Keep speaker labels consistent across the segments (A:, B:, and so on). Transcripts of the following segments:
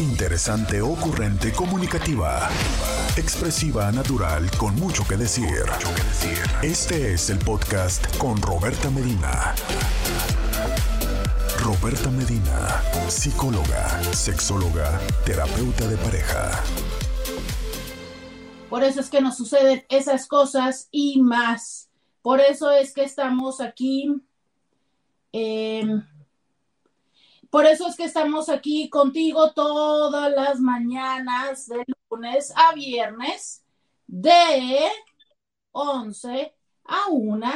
A: Interesante, ocurrente, comunicativa. Expresiva, natural, con mucho que decir. Este es el podcast con Roberta Medina. Roberta Medina, psicóloga, sexóloga, terapeuta de pareja.
B: Por eso es que nos suceden esas cosas y más. Por eso es que estamos aquí. em, por eso es que estamos aquí contigo todas las mañanas, de lunes a viernes, de 11 a 1,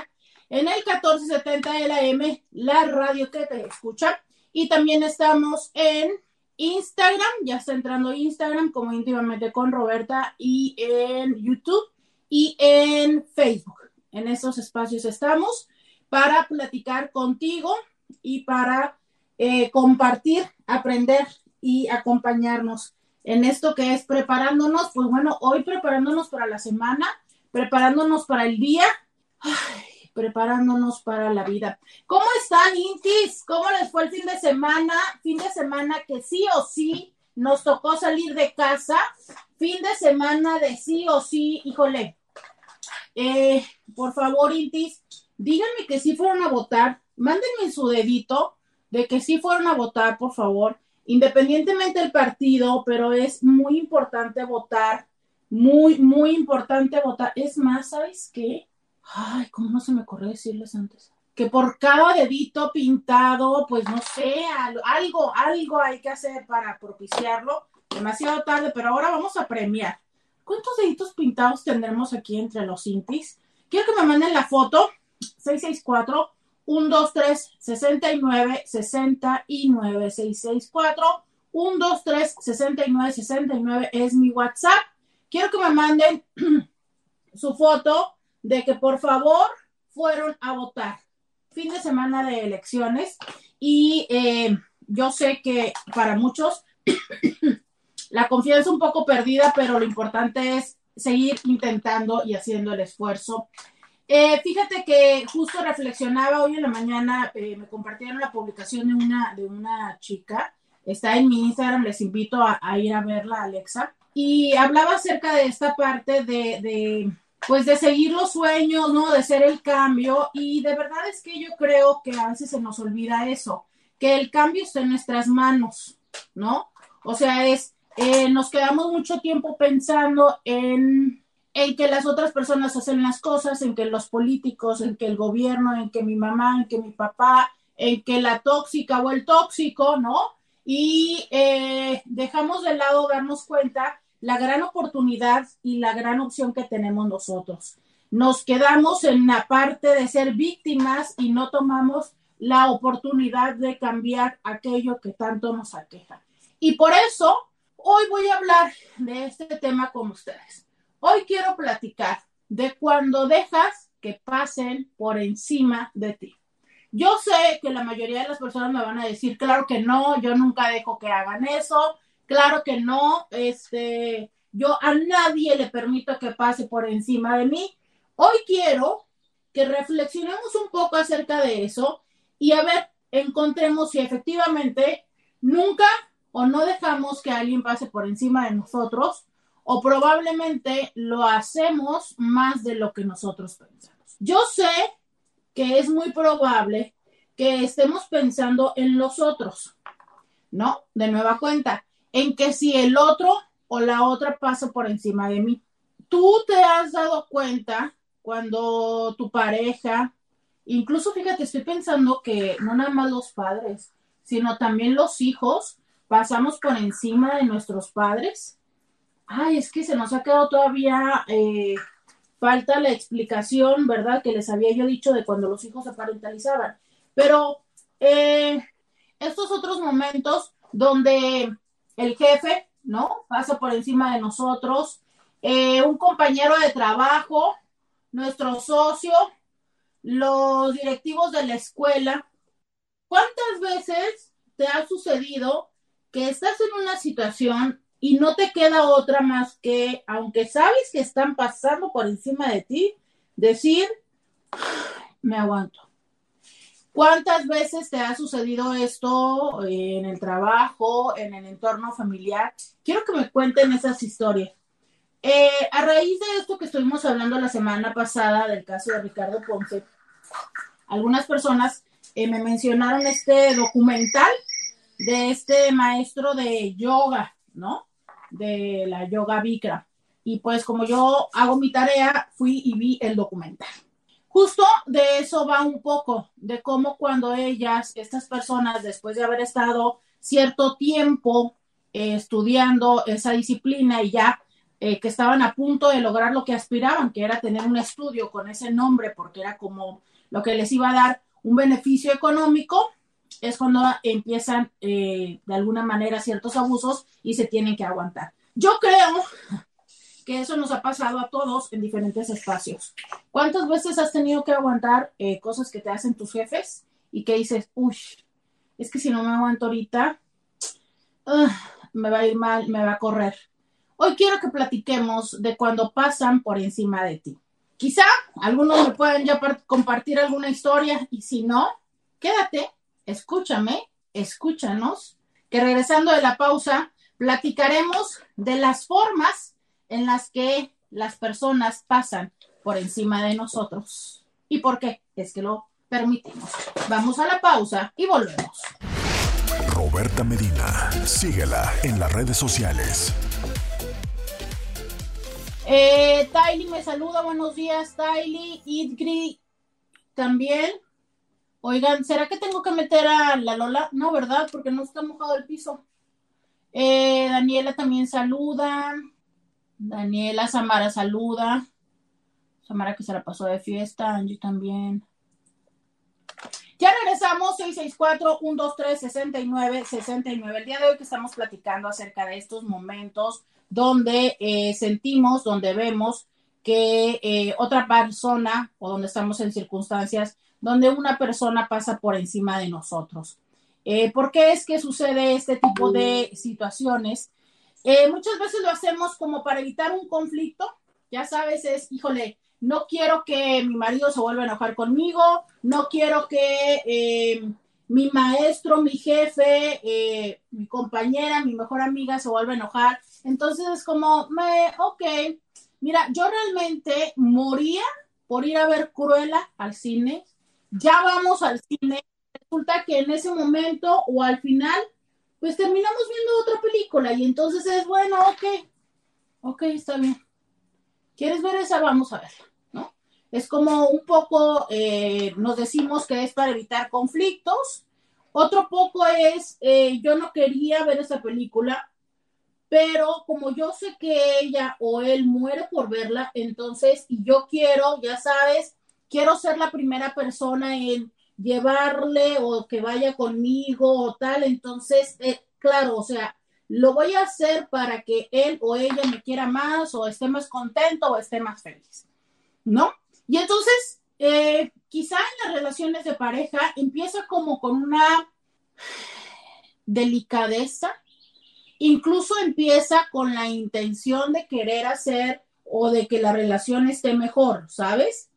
B: en el 1470 de la M, la radio que te escucha. Y también estamos en Instagram, ya está entrando Instagram como íntimamente con Roberta, y en YouTube y en Facebook. En esos espacios estamos para platicar contigo y para eh, compartir, aprender y acompañarnos en esto que es preparándonos, pues bueno, hoy preparándonos para la semana, preparándonos para el día, preparándonos para la vida. ¿Cómo están, Intis? ¿Cómo les fue el fin de semana? Fin de semana que sí o sí nos tocó salir de casa, fin de semana de sí o sí, híjole. Eh, por favor, Intis, díganme que sí fueron a votar, mándenme su dedito de que sí fueron a votar, por favor, independientemente del partido, pero es muy importante votar, muy, muy importante votar. Es más, ¿sabes qué? Ay, ¿cómo no se me ocurrió decirles antes? Que por cada dedito pintado, pues no sé, al- algo, algo hay que hacer para propiciarlo. Demasiado tarde, pero ahora vamos a premiar. ¿Cuántos deditos pintados tendremos aquí entre los intis? Quiero que me manden la foto. 664 123 69 69 664 123 69 69 es mi WhatsApp. Quiero que me manden su foto de que por favor fueron a votar. Fin de semana de elecciones y eh, yo sé que para muchos la confianza un poco perdida, pero lo importante es seguir intentando y haciendo el esfuerzo. Eh, fíjate que justo reflexionaba hoy en la mañana, eh, me compartieron la publicación de una, de una chica, está en mi Instagram, les invito a, ir a verla, Alexa, y hablaba acerca de esta parte de, de, pues de seguir los sueños, ¿no? De ser el cambio, y de verdad es que yo creo que a veces se nos olvida eso, que el cambio está en nuestras manos, ¿no? O sea, es, eh, nos quedamos mucho tiempo pensando en en que las otras personas hacen las cosas, en que los políticos, en que el gobierno, en que mi mamá, en que mi papá, en que la tóxica o el tóxico, ¿no? Y eh, dejamos de lado darnos cuenta la gran oportunidad y la gran opción que tenemos nosotros. Nos quedamos en la parte de ser víctimas y no tomamos la oportunidad de cambiar aquello que tanto nos aqueja. Y por eso hoy voy a hablar de este tema con ustedes. Hoy quiero platicar de cuando dejas que pasen por encima de ti. Yo sé que la mayoría de las personas me van a decir, claro que no, yo nunca dejo que hagan eso, claro que no, este, yo a nadie le permito que pase por encima de mí. Hoy quiero que reflexionemos un poco acerca de eso y a ver, encontremos si efectivamente nunca o no dejamos que alguien pase por encima de nosotros o probablemente lo hacemos más de lo que nosotros pensamos. Yo sé que es muy probable que estemos pensando en los otros, ¿no? De nueva cuenta, en que si el otro o la otra pasa por encima de mí. Tú te has dado cuenta cuando tu pareja, incluso fíjate, estoy pensando que no nada más los padres, sino también los hijos, pasamos por encima de nuestros padres ay, es que se nos ha quedado todavía, eh, falta la explicación, ¿verdad? Que les había yo dicho de cuando los hijos se parentalizaban. Pero eh, estos otros momentos donde el jefe, ¿no? Pasa por encima de nosotros, eh, un compañero de trabajo, nuestro socio, los directivos de la escuela. ¿Cuántas veces te ha sucedido que estás en una situación y no te queda otra más que, aunque sabes que están pasando por encima de ti, decir, me aguanto. ¿Cuántas veces te ha sucedido esto en el trabajo, en el entorno familiar? Quiero que me cuenten esas historias. Eh, a raíz de esto que estuvimos hablando la semana pasada del caso de Ricardo Ponce, algunas personas eh, me mencionaron este documental de este maestro de yoga, ¿no? De la yoga Bikra. Y pues como yo hago mi tarea, fui y vi el documental. Justo de eso va un poco, de cómo cuando ellas, estas personas, después de haber estado cierto tiempo eh, estudiando esa disciplina y ya eh, que estaban a punto de lograr lo que aspiraban, que era tener un estudio con ese nombre, porque era como lo que les iba a dar un beneficio económico, es cuando empiezan eh, de alguna manera ciertos abusos y se tienen que aguantar. Yo creo que eso nos ha pasado a todos en diferentes espacios. ¿Cuántas veces has tenido que aguantar eh, cosas que te hacen tus jefes y que dices, uy, es que si no me aguanto ahorita, me va a ir mal, me va a correr? Hoy quiero que platiquemos de cuando pasan por encima de ti. Quizá algunos me puedan ya compartir alguna historia y si no, quédate, escúchame, escúchanos, que regresando de la pausa, platicaremos de las formas en las que las personas pasan por encima de nosotros. ¿Y por qué? Es que lo permitimos. Vamos a la pausa y volvemos.
A: Roberta Medina, síguela en las redes sociales.
B: Eh, me saluda, buenos días, Tylee. Idgri también. Oigan, ¿será que tengo que meter a la Lola? No, ¿verdad? Porque no está mojado el piso. Eh, Daniela también saluda. Daniela, Samara saluda. Samara que se la pasó de fiesta, Angie también. Ya regresamos, 664-123-6969. El día de hoy que estamos platicando acerca de estos momentos donde eh, sentimos, donde vemos que eh, otra persona o donde estamos en circunstancias donde una persona pasa por encima de nosotros. Eh, ¿Por qué es que sucede este tipo de situaciones? Eh, muchas veces lo hacemos como para evitar un conflicto, ya sabes, es, híjole, no quiero que mi marido se vuelva a enojar conmigo, no quiero que eh, mi maestro, mi jefe, mi compañera, mi mejor amiga se vuelva a enojar. Entonces es como, me, ok, mira, yo realmente moría por ir a ver Cruella al cine, ya vamos al cine, resulta que en ese momento o al final pues terminamos viendo otra película y entonces es, bueno, ok, ok, está bien. ¿Quieres ver esa? Vamos a verla, ¿no? Es como un poco, eh, nos decimos que es para evitar conflictos. Otro poco es, eh, yo no quería ver esa película, pero como yo sé que ella o él muere por verla, entonces, y yo quiero, ya sabes, quiero ser la primera persona en llevarle o que vaya conmigo o tal, entonces, eh, claro, o sea, lo voy a hacer para que él o ella me quiera más o esté más contento o esté más feliz, ¿no? Y entonces, eh, quizá en las relaciones de pareja empieza como con una delicadeza, incluso empieza con la intención de querer hacer o de que la relación esté mejor, ¿sabes?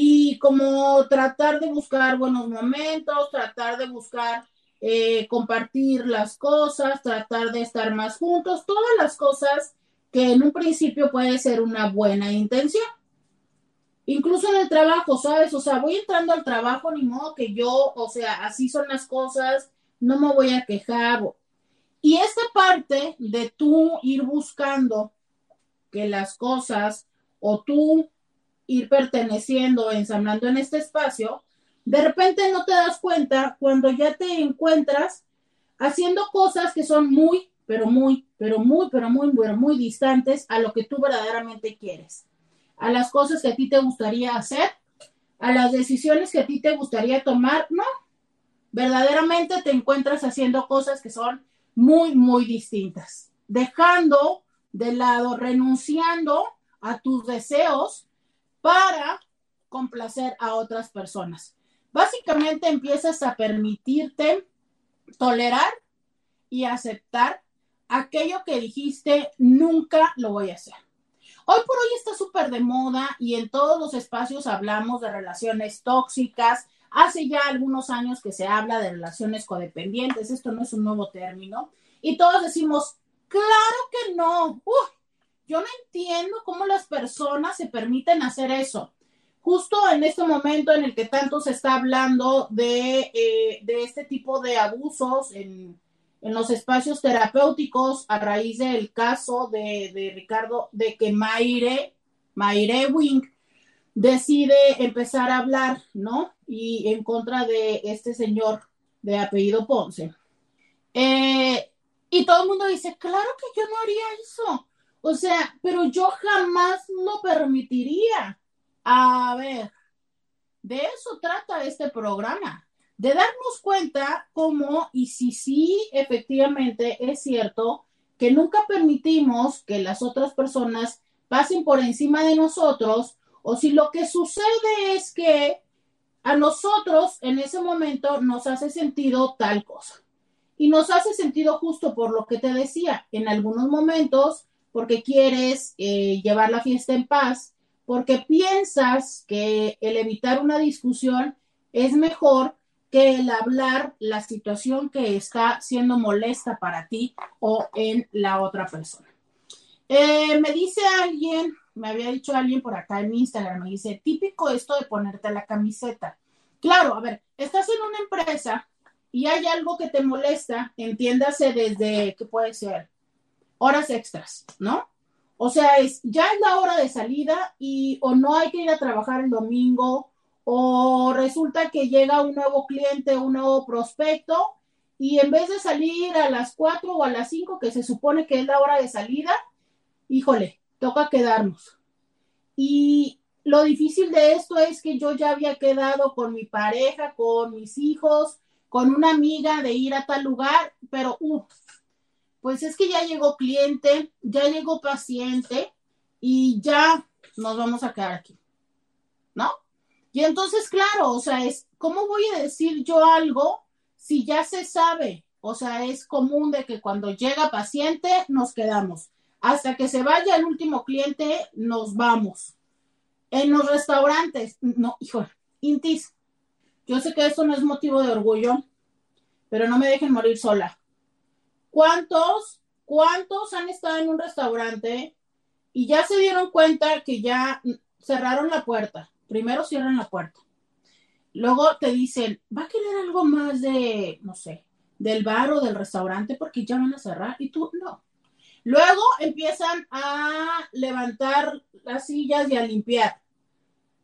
B: Y como tratar de buscar buenos momentos, tratar de buscar eh, compartir las cosas, tratar de estar más juntos, todas las cosas que en un principio puede ser una buena intención. Incluso en el trabajo, ¿sabes? O sea, voy entrando al trabajo, ni modo que yo, o sea, así son las cosas, no me voy a quejar. Y esta parte de tú ir buscando que las cosas o tú ir perteneciendo, ensamblando en este espacio, de repente no te das cuenta cuando ya te encuentras haciendo cosas que son muy, pero muy, pero muy, pero muy, pero muy distantes a lo que tú verdaderamente quieres, a las cosas que a ti te gustaría hacer, a las decisiones que a ti te gustaría tomar, no, verdaderamente te encuentras haciendo cosas que son muy, muy distintas, dejando de lado, renunciando a tus deseos para complacer a otras personas. Básicamente empiezas a permitirte tolerar y aceptar aquello que dijiste nunca lo voy a hacer. Hoy por hoy está súper de moda y en todos los espacios hablamos de relaciones tóxicas, Hace ya algunos años que se habla de relaciones codependientes, esto no es un nuevo término, y todos decimos, claro que no, yo no entiendo cómo las personas se permiten hacer eso. Justo en este momento en el que tanto se está hablando de, eh, este tipo de abusos en, los espacios terapéuticos a raíz del caso de, Ricardo, de que Maire, Maire Wing decide empezar a hablar, ¿no? Y en contra de este señor de apellido Ponce. Eh, y todo el mundo dice, claro que yo no haría eso. O sea, pero yo jamás lo permitiría. A ver, de eso trata este programa, de darnos cuenta cómo y si sí efectivamente es cierto que nunca permitimos que las otras personas pasen por encima de nosotros o si lo que sucede es que a nosotros en ese momento nos hace sentido tal cosa. Y nos hace sentido justo por lo que te decía, en algunos momentos, porque quieres eh, llevar la fiesta en paz, porque piensas que el evitar una discusión es mejor que el hablar la situación que está siendo molesta para ti o en la otra persona. Eh, me dice alguien, me había dicho alguien por acá en Instagram, me dice, típico esto de ponerte la camiseta. Claro, a ver, estás en una empresa y hay algo que te molesta, entiéndase desde, ¿qué puede ser? Horas extras, ¿no? O sea, es, ya es la hora de salida y o no hay que ir a trabajar el domingo o resulta que llega un nuevo cliente, un nuevo prospecto y en vez de salir a las 4 o a las 5, que se supone que es la hora de salida, híjole, toca quedarnos. Y lo difícil de esto es que yo ya había quedado con mi pareja, con mis hijos, con una amiga de ir a tal lugar, pero uh, pues es que ya llegó cliente, ya llegó paciente y ya nos vamos a quedar aquí, ¿no? Y entonces, claro, o sea, es, ¿cómo voy a decir yo algo si ya se sabe? O sea, es común de que cuando llega paciente nos quedamos. Hasta que se vaya el último cliente, nos vamos. En los restaurantes, no, hijo, Intis, yo sé que esto no es motivo de orgullo, pero no me dejen morir sola. ¿Cuántos, cuántos han estado en un restaurante y ya se dieron cuenta que ya cerraron la puerta? Primero cierran la puerta. Luego te dicen, ¿va a querer algo más de, no sé, del bar o del restaurante porque ya van a cerrar? Y tú, no. Luego empiezan a levantar las sillas y a limpiar,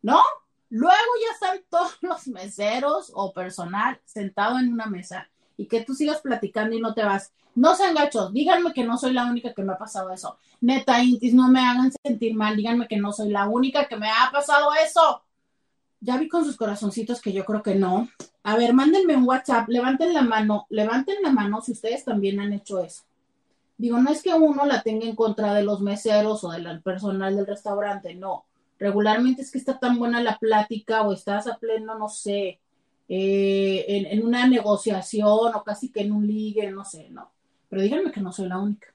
B: ¿no? Luego ya están todos los meseros o personal sentado en una mesa y que tú sigas platicando y no te vas. No sean gachos, díganme que no soy la única que me ha pasado eso. Neta, Intis, no me hagan sentir mal, díganme que no soy la única que me ha pasado eso. Ya vi con sus corazoncitos que yo creo que no. A ver, mándenme un WhatsApp, levanten la mano, levanten la mano si ustedes también han hecho eso. Digo, no es que uno la tenga en contra de los meseros o del personal del restaurante, no regularmente es que está tan buena la plática o estás a pleno, no sé, eh, en, una negociación o casi que en un ligue, no sé, no. Pero díganme que no soy la única.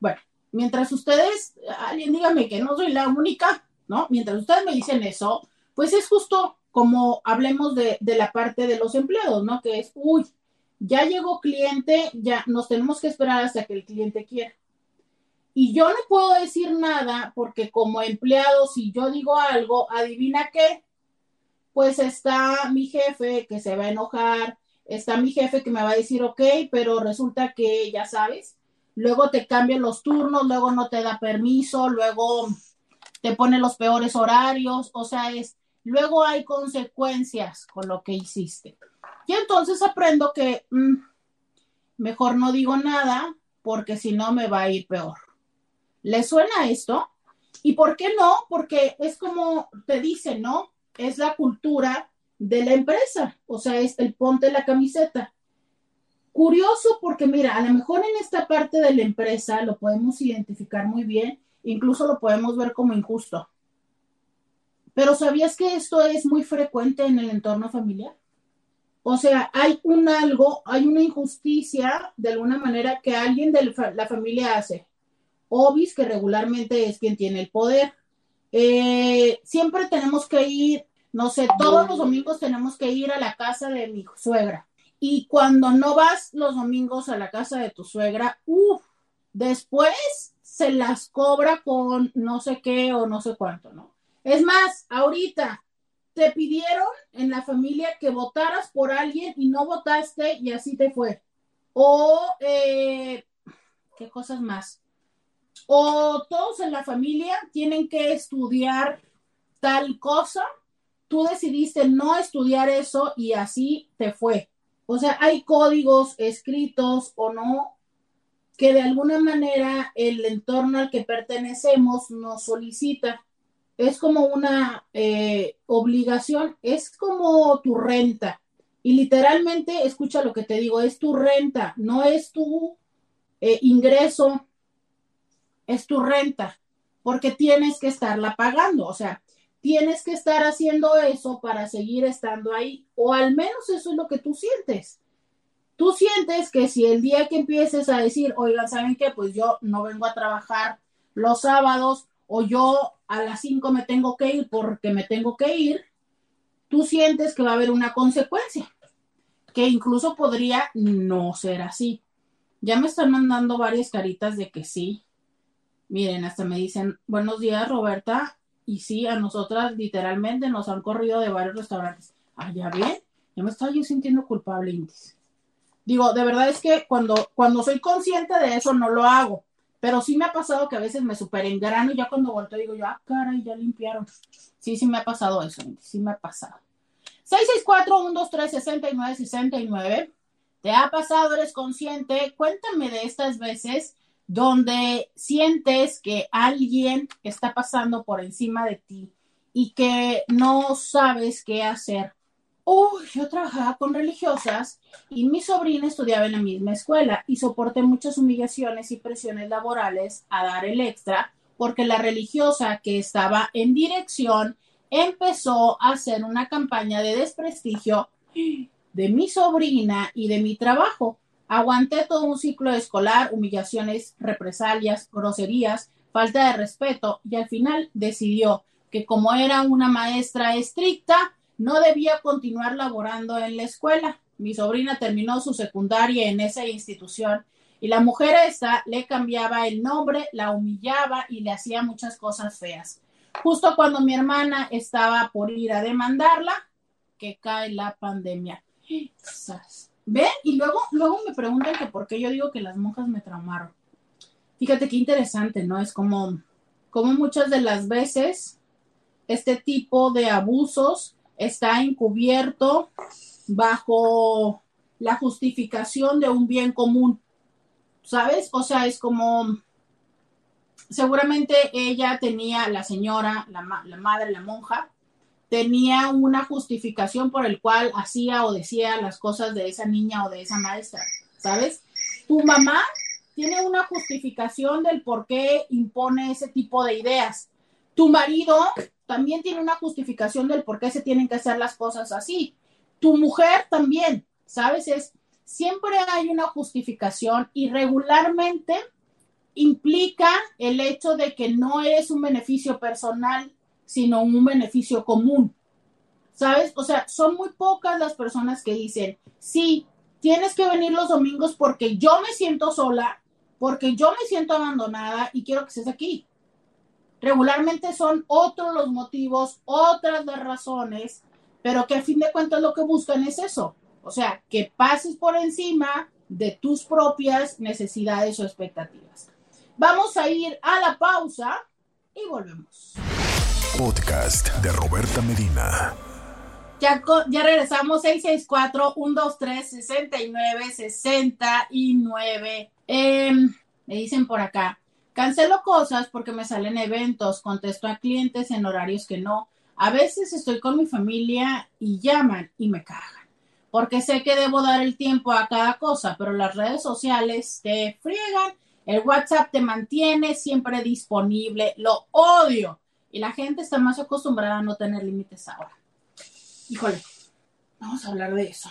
B: Bueno, mientras ustedes, alguien dígame que no soy la única, ¿no? Mientras ustedes me dicen eso, pues es justo como hablemos de, de la parte de los empleados, ¿no? Que es, uy, ya llegó cliente, ya nos tenemos que esperar hasta que el cliente quiera. Y yo no puedo decir nada porque como empleado, si yo digo algo, adivina qué, pues está mi jefe que se va a enojar, está mi jefe que me va a decir, ok, pero resulta que ya sabes, luego te cambian los turnos, luego no te da permiso, luego te pone los peores horarios, o sea, es, luego hay consecuencias con lo que hiciste. Y entonces aprendo que mm, mejor no digo nada porque si no me va a ir peor. ¿Le suena esto? ¿Y por qué no? Porque es como te dice, ¿no? Es la cultura de la empresa, o sea, es el ponte la camiseta. Curioso porque mira, a lo mejor en esta parte de la empresa lo podemos identificar muy bien, incluso lo podemos ver como injusto. Pero ¿sabías que esto es muy frecuente en el entorno familiar? O sea, hay un algo, hay una injusticia de alguna manera que alguien de la familia hace. Obis, que regularmente es quien tiene el poder. Eh, siempre tenemos que ir no sé, todos los domingos tenemos que ir a la casa de mi suegra. Y cuando no vas los domingos a la casa de tu suegra, uff, después se las cobra con no sé qué o no sé cuánto, ¿no? Es más, ahorita te pidieron en la familia que votaras por alguien y no votaste y así te fue. O, eh, ¿qué cosas más? O todos en la familia tienen que estudiar tal cosa, tú decidiste no estudiar eso y así te fue. O sea, hay códigos escritos o no que de alguna manera el entorno al que pertenecemos nos solicita. Es como una eh, obligación, es como tu renta. Y literalmente, escucha lo que te digo, es tu renta, no es tu eh, ingreso, es tu renta, porque tienes que estarla pagando. O sea, tienes que estar haciendo eso para seguir estando ahí, o al menos eso es lo que tú sientes. Tú sientes que si el día que empieces a decir, oigan, ¿saben qué? Pues yo no vengo a trabajar los sábados o yo a las 5 me tengo que ir porque me tengo que ir, tú sientes que va a haber una consecuencia, que incluso podría no ser así. Ya me están mandando varias caritas de que sí. Miren, hasta me dicen, buenos días Roberta, y sí, a nosotras literalmente nos han corrido de varios restaurantes. Ah, ya ven, ya me estoy yo sintiendo culpable, Intis. Digo, de verdad es que cuando, cuando soy consciente de eso no lo hago, pero sí me ha pasado que a veces me super engrano y ya cuando vuelto digo yo, ah, caray, ya limpiaron. Sí, sí me ha pasado eso, sí me ha pasado. 664-123-6969. ¿Te ha pasado? ¿Eres consciente? Cuéntame de estas veces donde sientes que alguien está pasando por encima de ti y que no sabes qué hacer Oh, yo trabajaba con religiosas y mi sobrina estudiaba en la misma escuela y soporté muchas humillaciones y presiones laborales a dar el extra porque la religiosa que estaba en dirección empezó a hacer una campaña de desprestigio de mi sobrina y de mi trabajo. Aguanté todo un ciclo escolar, humillaciones, represalias, groserías, falta de respeto y al final decidió que como era una maestra estricta, no debía continuar laborando en la escuela. Mi sobrina terminó su secundaria en esa institución y la mujer esta le cambiaba el nombre, la humillaba y le hacía muchas cosas feas. Justo cuando mi hermana estaba por ir a demandarla, que cae la pandemia. ¿Ve? Y luego, luego me preguntan que por qué yo digo que las monjas me traumaron. Fíjate qué interesante, ¿no? Es como, como muchas de las veces este tipo de abusos está encubierto bajo la justificación de un bien común, ¿sabes? O sea, es como, seguramente ella tenía, la señora, la, madre, la monja, tenía una justificación por el cual hacía o decía las cosas de esa niña o de esa maestra, ¿sabes? Tu mamá tiene una justificación del por qué impone ese tipo de ideas. Tu marido también tiene una justificación del por qué se tienen que hacer las cosas así. Tu mujer también, ¿sabes? Es, siempre hay una justificación y regularmente implica el hecho de que no es un beneficio personal, sino un beneficio común. ¿Sabes? O sea, son muy pocas las personas que dicen, sí, tienes que venir los domingos porque yo me siento sola, porque yo me siento abandonada y quiero que estés aquí. Regularmente son otros los motivos, otras las razones, pero que a fin de cuentas lo que buscan es eso. O sea, que pases por encima de tus propias necesidades o expectativas. Vamos a ir a la pausa y volvemos.
A: Podcast de Roberta Medina.
B: Ya, ya regresamos 664-123-6969. Eh, me dicen por acá, Cancelo cosas porque me salen eventos, contesto a clientes en horarios que no. A veces estoy con mi familia y llaman y me cagan, porque sé que debo dar el tiempo a cada cosa, pero las redes sociales te friegan, el WhatsApp te mantiene siempre disponible, lo odio. Y la gente está más acostumbrada a no tener límites ahora. Híjole, vamos a hablar de eso.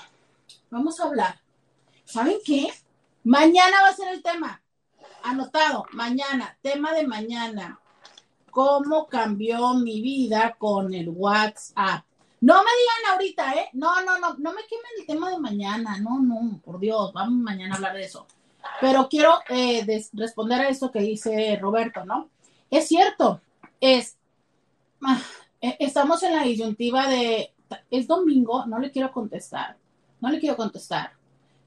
B: Vamos a hablar. ¿Saben qué? Mañana va a ser el tema anotado, mañana, tema de mañana, cómo cambió mi vida con el WhatsApp. No me digan ahorita, ¿eh? No, no, no, no me quemen el tema de mañana. No, no, por Dios, vamos mañana a hablar de eso. Pero quiero eh, responder a esto que dice Roberto, ¿no? Es cierto, es, estamos en la disyuntiva de, es domingo, no le quiero contestar, no le quiero contestar.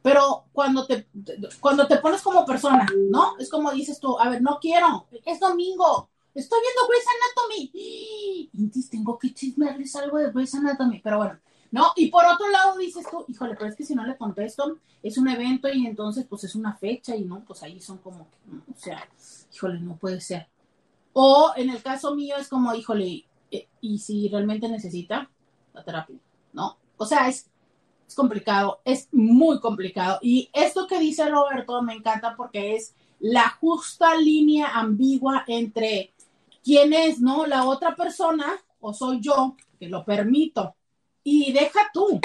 B: Pero cuando te, cuando te pones como persona, ¿no? Es como dices tú, a ver, no quiero, es domingo, estoy viendo Grey's Anatomy. Entonces tengo que chismearles algo de Grey's Anatomy, pero bueno, ¿no? Y por otro lado dices tú, híjole, pero es que si no le contesto, es un evento y entonces pues es una fecha y no, pues ahí son como, o sea, híjole, no puede ser. O en el caso mío es como, híjole, y si realmente necesita la terapia, ¿no? O sea, es, complicado, es muy complicado. Y esto que dice Roberto me encanta porque es la justa línea ambigua entre quién es, ¿no? La otra persona o soy yo que lo permito. Y deja tú.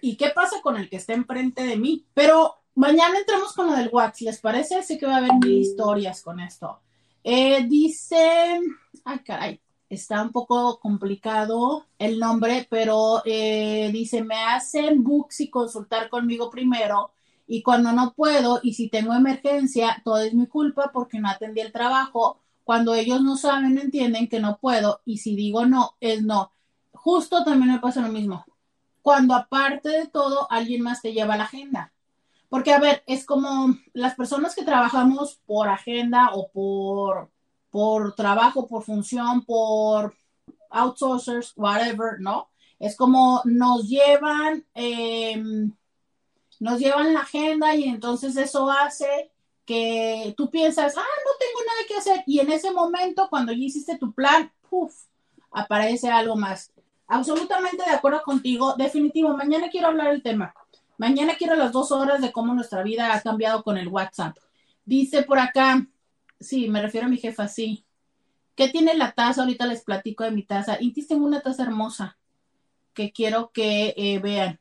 B: ¿Y qué pasa con el que está enfrente de mí? Pero mañana entramos con lo del WhatsApp, ¿les parece? Sé que va a haber mil historias con esto. Eh, dice, ay caray, está un poco complicado el nombre, pero eh, dice, me hacen books y consultar conmigo primero y cuando no puedo y si tengo emergencia, todo es mi culpa porque no atendí el trabajo. Cuando ellos no saben, entienden que no puedo y si digo no, es no. Justo también me pasa lo mismo. Cuando aparte de todo, alguien más te lleva la agenda. Porque, a ver, es como las personas que trabajamos por agenda o por, por trabajo, por función, por outsourcers, whatever, ¿no? Es como nos llevan, em, nos llevan la agenda y entonces eso hace que tú piensas, ah, no tengo nada que hacer. Y en ese momento, cuando ya hiciste tu plan, puff, aparece algo más. Absolutamente de acuerdo contigo. Definitivo, mañana quiero hablar del tema. Mañana quiero las dos horas de cómo nuestra vida ha cambiado con el WhatsApp. Dice por acá, sí, me refiero a mi jefa, sí. ¿Qué tiene la taza? Ahorita les platico de mi taza. Y tengo una taza hermosa que quiero que eh, vean.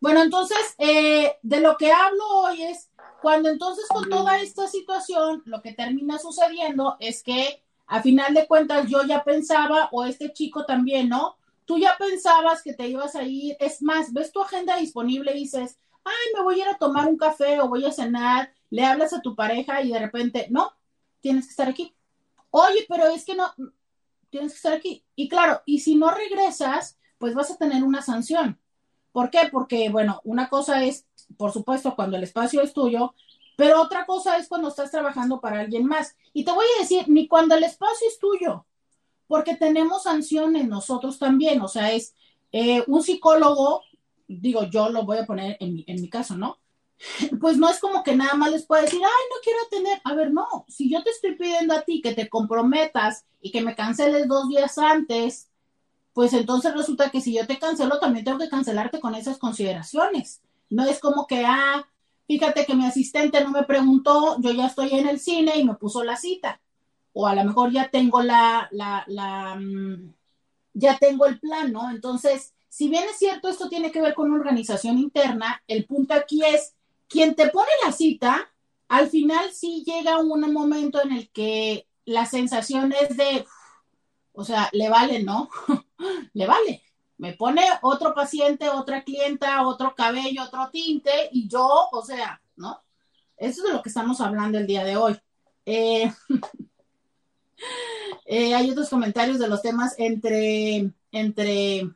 B: Bueno, entonces, eh, de lo que hablo hoy es cuando entonces con toda esta situación, lo que termina sucediendo es que a final de cuentas yo ya pensaba, o este chico también, ¿no? tú ya pensabas que te ibas a ir, es más, ves tu agenda disponible y dices, ay, me voy a ir a tomar un café o voy a cenar, le hablas a tu pareja y de repente, no, tienes que estar aquí. Oye, pero es que no, tienes que estar aquí. Y claro, y si no regresas, pues vas a tener una sanción. ¿Por qué? Porque, bueno, una cosa es, por supuesto, cuando el espacio es tuyo, pero otra cosa es cuando estás trabajando para alguien más. Y te voy a decir, ni cuando el espacio es tuyo, porque tenemos sanciones nosotros también, o sea, es eh, un psicólogo, digo, yo lo voy a poner en mi, en mi caso, ¿no? Pues no es como que nada más les pueda decir, ay, no quiero atender. A ver, no, si yo te estoy pidiendo a ti que te comprometas y que me canceles dos días antes, pues entonces resulta que si yo te cancelo, también tengo que cancelarte con esas consideraciones. No es como que, ah, fíjate que mi asistente no me preguntó, yo ya estoy en el cine y me puso la cita o a lo mejor ya tengo la, la, mm, ya tengo el plan, ¿no? Entonces, si bien es cierto, esto tiene que ver con organización interna, el punto aquí es, quien te pone la cita, al final sí llega un momento en el que la sensación es de, o sea, le vale, ¿no? le vale. Me pone otro paciente, otra clienta, otro cabello, otro tinte y yo, o sea, ¿no? Eso es de lo que estamos hablando el día de hoy. Eh, Eh, hay otros comentarios de los temas entre, entre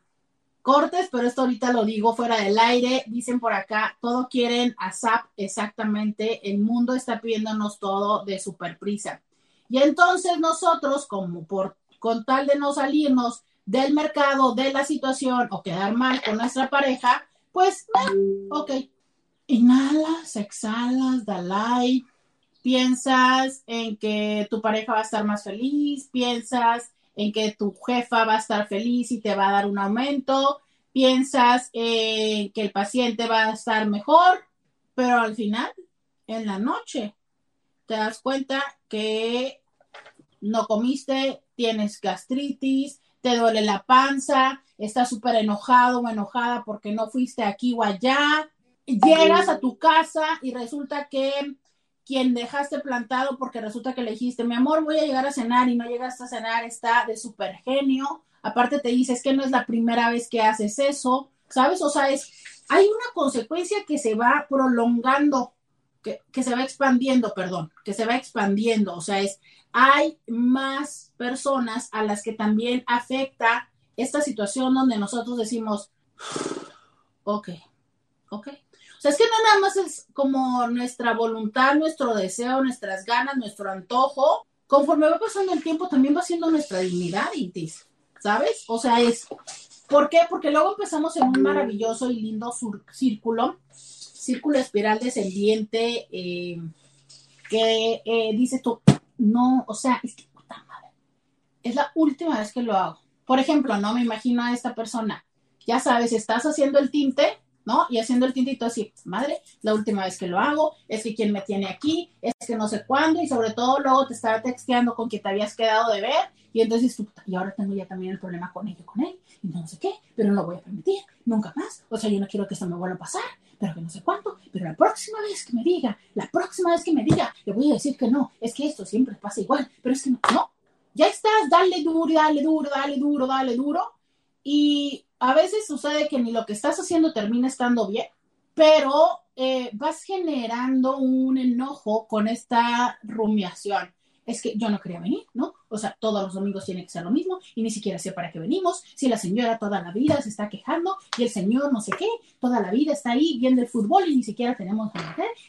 B: cortes, pero esto ahorita lo digo fuera del aire. Dicen por acá, todo quieren a SAP exactamente. El mundo está pidiéndonos todo de super prisa. Y entonces nosotros, como por con tal de no salirnos del mercado, de la situación o quedar mal con nuestra pareja, pues, ok. Inhalas, exhalas, Dalai piensas en que tu pareja va a estar más feliz, piensas en que tu jefa va a estar feliz y te va a dar un aumento, piensas en que el paciente va a estar mejor, pero al final, en la noche, te das cuenta que no comiste, tienes gastritis, te duele la panza, estás súper enojado o enojada porque no fuiste aquí o allá, llegas a tu casa y resulta que quien dejaste plantado porque resulta que le dijiste, mi amor, voy a llegar a cenar y no llegaste a cenar, está de súper genio. Aparte te dices que no es la primera vez que haces eso, ¿sabes? O sea, es, hay una consecuencia que se va prolongando, que, que se va expandiendo, perdón, que se va expandiendo. O sea, es, hay más personas a las que también afecta esta situación donde nosotros decimos, ok, ok. O sea, es que no nada más es como nuestra voluntad, nuestro deseo, nuestras ganas, nuestro antojo. Conforme va pasando el tiempo, también va siendo nuestra dignidad, Itis, ¿sabes? O sea, es, ¿por qué? Porque luego empezamos en un maravilloso y lindo círculo, círculo espiral descendiente, eh, que eh, dice tú, no, o sea, es que puta madre, es la última vez que lo hago. Por ejemplo, no me imagino a esta persona, ya sabes, estás haciendo el tinte, ¿no? Y haciendo el tintito así, madre, la última vez que lo hago, es que quien me tiene aquí, es que no sé cuándo, y sobre todo luego te estaba texteando con quien te habías quedado de ver, y entonces tú, y ahora tengo ya también el problema con ella, con él, y no sé qué, pero no lo voy a permitir, nunca más, o sea, yo no quiero que esto me vuelva a pasar, pero que no sé cuánto, pero la próxima vez que me diga, la próxima vez que me diga, le voy a decir que no, es que esto siempre pasa igual, pero es que no, no, ya estás, dale duro, dale duro, dale duro, dale duro, y a veces sucede que ni lo que estás haciendo termina estando bien, pero eh, vas generando un enojo con esta rumiación es que yo no quería venir, ¿no? O sea, todos los domingos tiene que ser lo mismo y ni siquiera sé para qué venimos. Si la señora toda la vida se está quejando y el señor no sé qué, toda la vida está ahí viendo el fútbol y ni siquiera tenemos que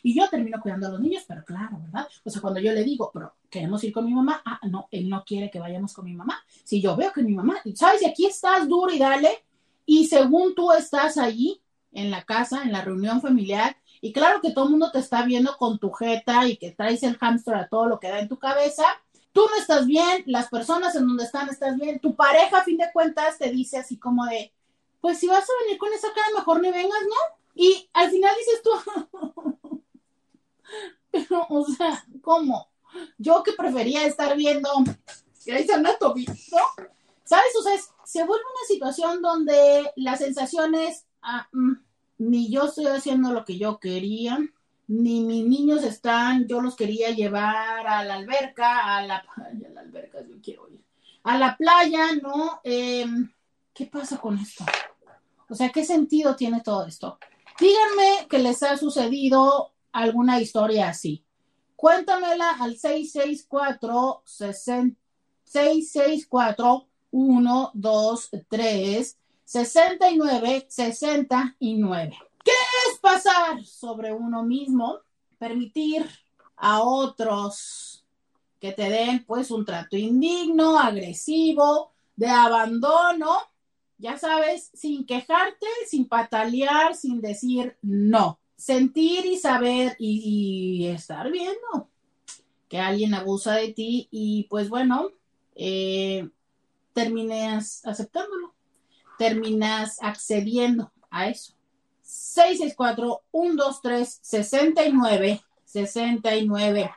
B: y yo termino cuidando a los niños, pero claro, ¿verdad? O sea, cuando yo le digo, pero queremos ir con mi mamá, ah, no, él no quiere que vayamos con mi mamá. Si yo veo que mi mamá, ¿sabes? Y aquí estás duro y dale, y según tú estás allí en la casa, en la reunión familiar, y claro que todo el mundo te está viendo con tu jeta y que traes el hamster a todo lo que da en tu cabeza. Tú no estás bien, las personas en donde están estás bien, tu pareja a fin de cuentas te dice así como de, pues si vas a venir con esa cara, mejor ni vengas, ¿no? Y al final dices tú, pero, o sea, ¿cómo? Yo que prefería estar viendo Grey's Anatomy, ¿no? ¿Sabes? O sea, se vuelve una situación donde las sensaciones, ah, mm, ni yo estoy haciendo lo que yo quería, ni mis niños están, yo los quería llevar a la alberca, a la, playa, a la alberca, yo quiero ir, a la playa, ¿no? Em, ¿Qué pasa con esto? O sea, ¿qué sentido tiene todo esto? Díganme que les ha sucedido alguna historia así. Cuéntamela al 664 664 123 69, 69. ¿Qué es pasar sobre uno mismo? Permitir a otros que te den pues un trato indigno, agresivo, de abandono, ya sabes, sin quejarte, sin patalear, sin decir no. Sentir y saber y, estar viendo que alguien abusa de ti y pues bueno, eh, termines aceptándolo terminas accediendo a eso. 664-123-69, 69.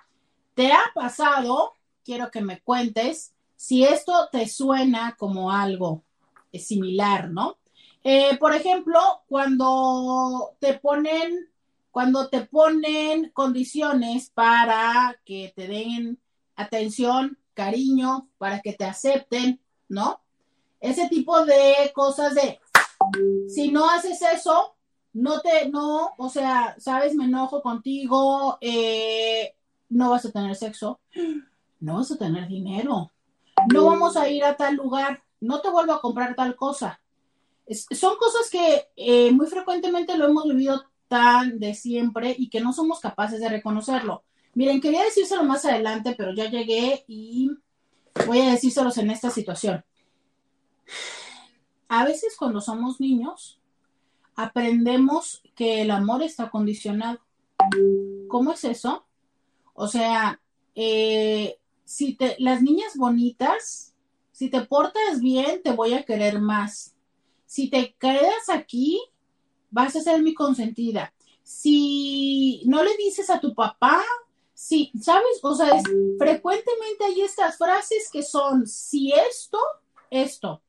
B: ¿Te ha pasado? Quiero que me cuentes si esto te suena como algo similar, ¿no? Eh, por ejemplo, cuando te ponen, cuando te ponen condiciones para que te den atención, cariño, para que te acepten, ¿no? ese tipo de cosas de, si no haces eso, no te, no, o sea, sabes, me enojo contigo, eh, no vas a tener sexo, no vas a tener dinero, no vamos a ir a tal lugar, no te vuelvo a comprar tal cosa. son cosas que eh, muy frecuentemente lo hemos vivido tan de siempre y que no somos capaces de reconocerlo. Miren, quería decírselo más adelante, pero ya llegué y voy a decírselos en esta situación a veces cuando somos niños, aprendemos que el amor está condicionado. ¿Cómo es eso? O sea, eh, si te, las niñas bonitas, si te portas bien, te voy a querer más. Si te quedas aquí, vas a ser mi consentida. Si no le dices a tu papá, si, ¿sabes? O sea, frecuentemente hay estas frases que son, si esto, esto.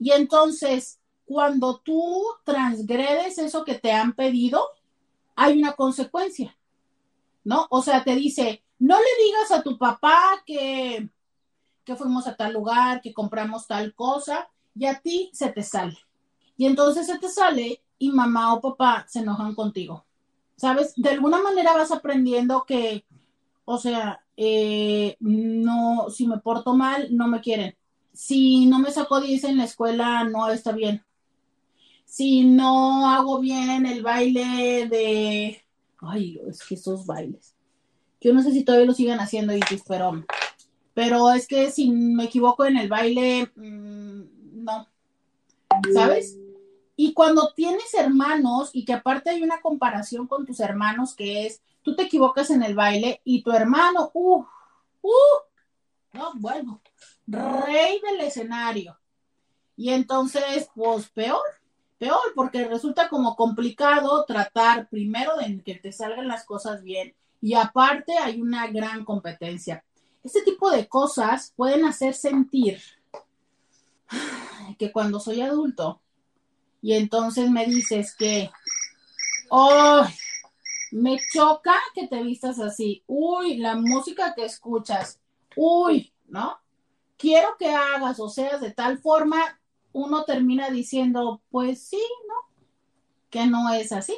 B: Y entonces, cuando tú transgredes eso que te han pedido, hay una consecuencia. ¿no? O sea, te dice, no le digas a tu papá que, que fuimos a tal lugar, que compramos tal cosa, y a ti se te sale. Y entonces se te sale y mamá o papá se enojan contigo. ¿Sabes? De alguna manera vas aprendiendo que, o sea, eh, no, si me porto mal, no me quieren. Si no me saco 10 en la escuela, no está bien. Si no hago bien el baile de, ay, es que esos bailes. Yo no sé si todavía lo siguen haciendo, pero, pero es que si me equivoco en el baile, mm, no. ¿Sabes? Y cuando tienes hermanos y que aparte hay una comparación con tus hermanos que es, tú te equivocas en el baile y tu hermano, uh, uh, no, bueno, rey del escenario. Y entonces, pues peor, peor, porque resulta como complicado tratar primero de que te salgan las cosas bien y aparte hay una gran competencia. Este tipo de cosas pueden hacer sentir que cuando soy adulto y entonces me dices que, oh, me choca que te vistas así, uy, la música que escuchas, uy, ¿no? Quiero que hagas o seas de tal forma, uno termina diciendo, pues sí, ¿no? Que no es así,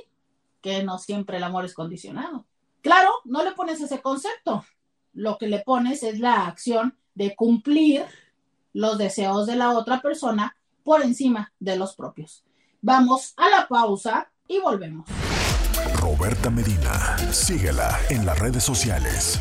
B: que no siempre el amor es condicionado. Claro, no le pones ese concepto. Lo que le pones es la acción de cumplir los deseos de la otra persona por encima de los propios. Vamos a la pausa y volvemos.
A: Roberta Medina, síguela en las redes sociales.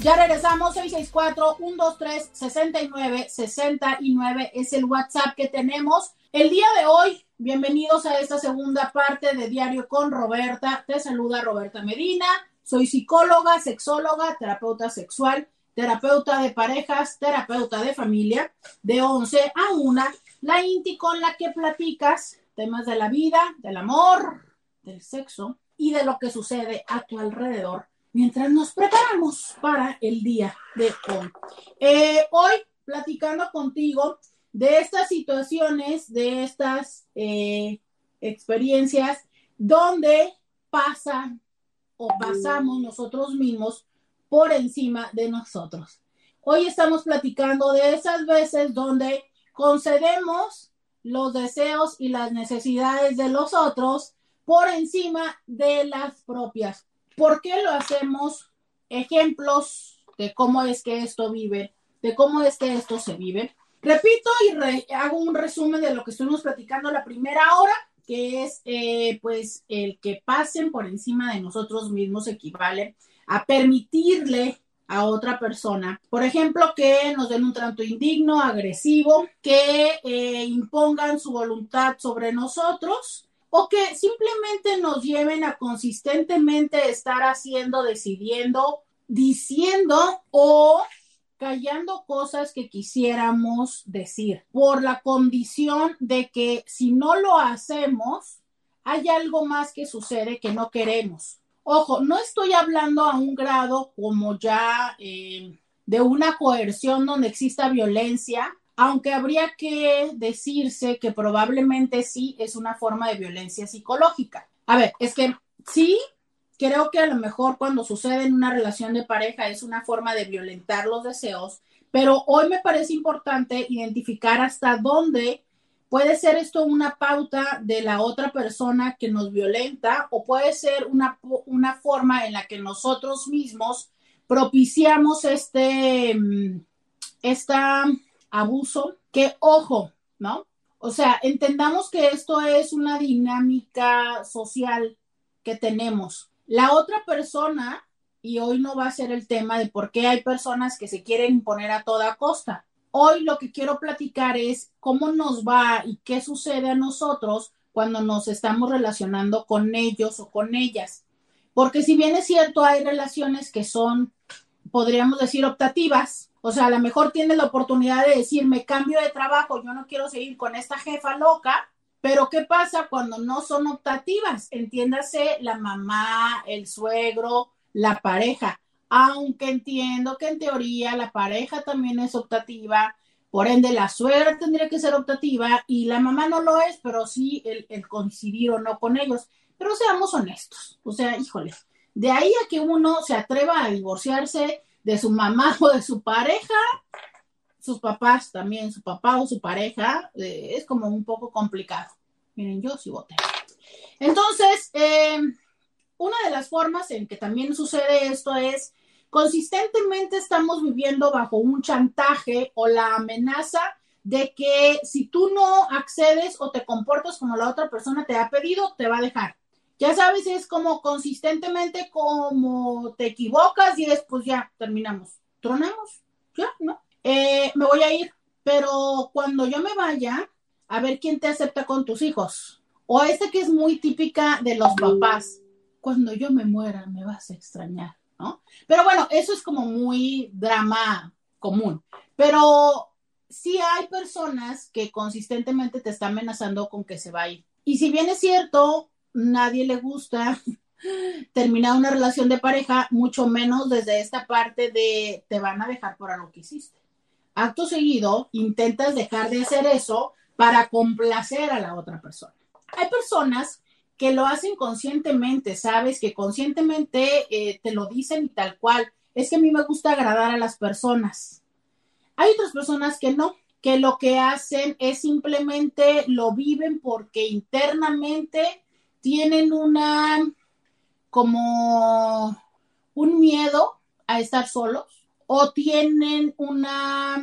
B: Ya regresamos, 664-123-6969 es el WhatsApp que tenemos. El día de hoy, bienvenidos a esta segunda parte de Diario con Roberta. Te saluda Roberta Medina. Soy psicóloga, sexóloga, terapeuta sexual, terapeuta de parejas, terapeuta de familia, de 11 a 1, la INTI con la que platicas temas de la vida, del amor, del sexo y de lo que sucede a tu alrededor mientras nos preparamos para el día de hoy. Eh, hoy, platicando contigo de estas situaciones, de estas eh, experiencias donde pasan o pasamos nosotros mismos por encima de nosotros. Hoy estamos platicando de esas veces donde concedemos los deseos y las necesidades de los otros por encima de las propias. ¿Por qué lo hacemos? Ejemplos de cómo es que esto vive, de cómo es que esto se vive. Repito y hago un resumen de lo que estuvimos platicando la primera hora, que es eh, pues el que pasen por encima de nosotros mismos equivale a permitirle a otra persona. Por ejemplo, que nos den un trato indigno, agresivo, que eh, impongan su voluntad sobre nosotros o que simplemente nos lleven a consistentemente estar haciendo, decidiendo, diciendo o callando cosas que quisiéramos decir por la condición de que si no lo hacemos, hay algo más que sucede que no queremos. Ojo, no estoy hablando a un grado como ya eh, de una coerción donde exista violencia, aunque habría que decirse que probablemente sí es una forma de violencia psicológica. A ver, es que sí, creo que a lo mejor cuando sucede en una relación de pareja es una forma de violentar los deseos, pero hoy me parece importante identificar hasta dónde puede ser esto una pauta de la otra persona que nos violenta o puede ser una, una forma en la que nosotros mismos propiciamos este, esta abuso, que ojo, ¿no? O sea, entendamos que esto es una dinámica social que tenemos. La otra persona, y hoy no va a ser el tema de por qué hay personas que se quieren imponer a toda costa. Hoy lo que quiero platicar es cómo nos va y qué sucede a nosotros cuando nos estamos relacionando con ellos o con ellas. Porque si bien es cierto, hay relaciones que son, podríamos decir, optativas, o sea, a lo mejor tienes la oportunidad de decir, me cambio de trabajo, yo no quiero seguir con esta jefa loca, pero ¿qué pasa cuando no son optativas? Entiéndase la mamá, el suegro, la pareja. Aunque entiendo que en teoría la pareja también es optativa, por ende la suegra tendría que ser optativa y la mamá no lo es, pero sí el, coincidir o no con ellos. Pero seamos honestos, o sea, híjole, de ahí a que uno se atreva a divorciarse de su mamá o de su pareja, sus papás también, su papá o su pareja, eh, es como un poco complicado. Miren, yo sí voté. Entonces, eh, una de las formas en que también sucede esto es consistentemente estamos viviendo bajo un chantaje o la amenaza de que si tú no accedes o te comportas como la otra persona te ha pedido, te va a dejar. Ya sabes, es como consistentemente como te equivocas y después ya terminamos. Tronamos, ya, ¿no? Eh, me voy a ir, pero cuando yo me vaya, a ver quién te acepta con tus hijos. O esta que es muy típica de los papás. Cuando yo me muera, me vas a extrañar, ¿no? Pero bueno, eso es como muy drama común. Pero sí hay personas que consistentemente te están amenazando con que se va a ir. Y si bien es cierto, nadie le gusta terminar una relación de pareja, mucho menos desde esta parte de te van a dejar por algo que hiciste. Acto seguido, intentas dejar de hacer eso para complacer a la otra persona. Hay personas que lo hacen conscientemente, sabes, que conscientemente eh, te lo dicen y tal cual. Es que a mí me gusta agradar a las personas. Hay otras personas que no, que lo que hacen es simplemente lo viven porque internamente tienen una como un miedo a estar solos o tienen una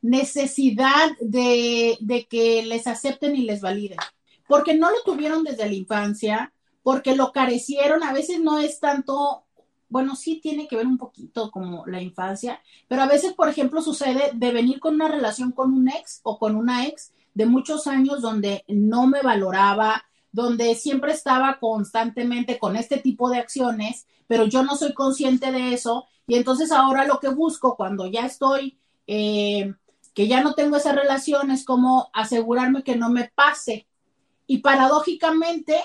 B: necesidad de, de, que les acepten y les validen, porque no lo tuvieron desde la infancia, porque lo carecieron, a veces no es tanto, bueno, sí tiene que ver un poquito como la infancia, pero a veces, por ejemplo, sucede de venir con una relación con un ex o con una ex de muchos años donde no me valoraba, donde siempre estaba constantemente con este tipo de acciones, pero yo no soy consciente de eso. Y entonces ahora lo que busco cuando ya estoy, eh, que ya no tengo esa relación, es como asegurarme que no me pase. Y paradójicamente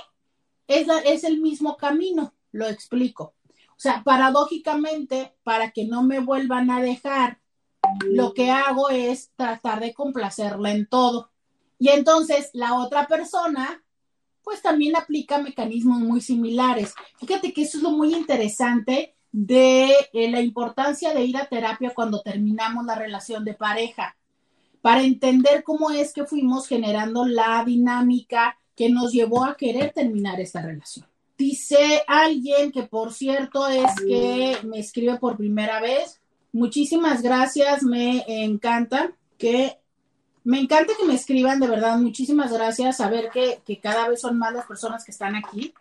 B: es, es el mismo camino, lo explico. O sea, paradójicamente, para que no me vuelvan a dejar, lo que hago es tratar de complacerla en todo. Y entonces la otra persona pues también aplica mecanismos muy similares. Fíjate que eso es lo muy interesante de eh, la importancia de ir a terapia cuando terminamos la relación de pareja, para entender cómo es que fuimos generando la dinámica que nos llevó a querer terminar esta relación. Dice alguien que, por cierto, es que me escribe por primera vez. Muchísimas gracias, me encanta que me encanta que me escriban, de verdad, muchísimas gracias. Saber que, que cada vez son más las personas que están aquí.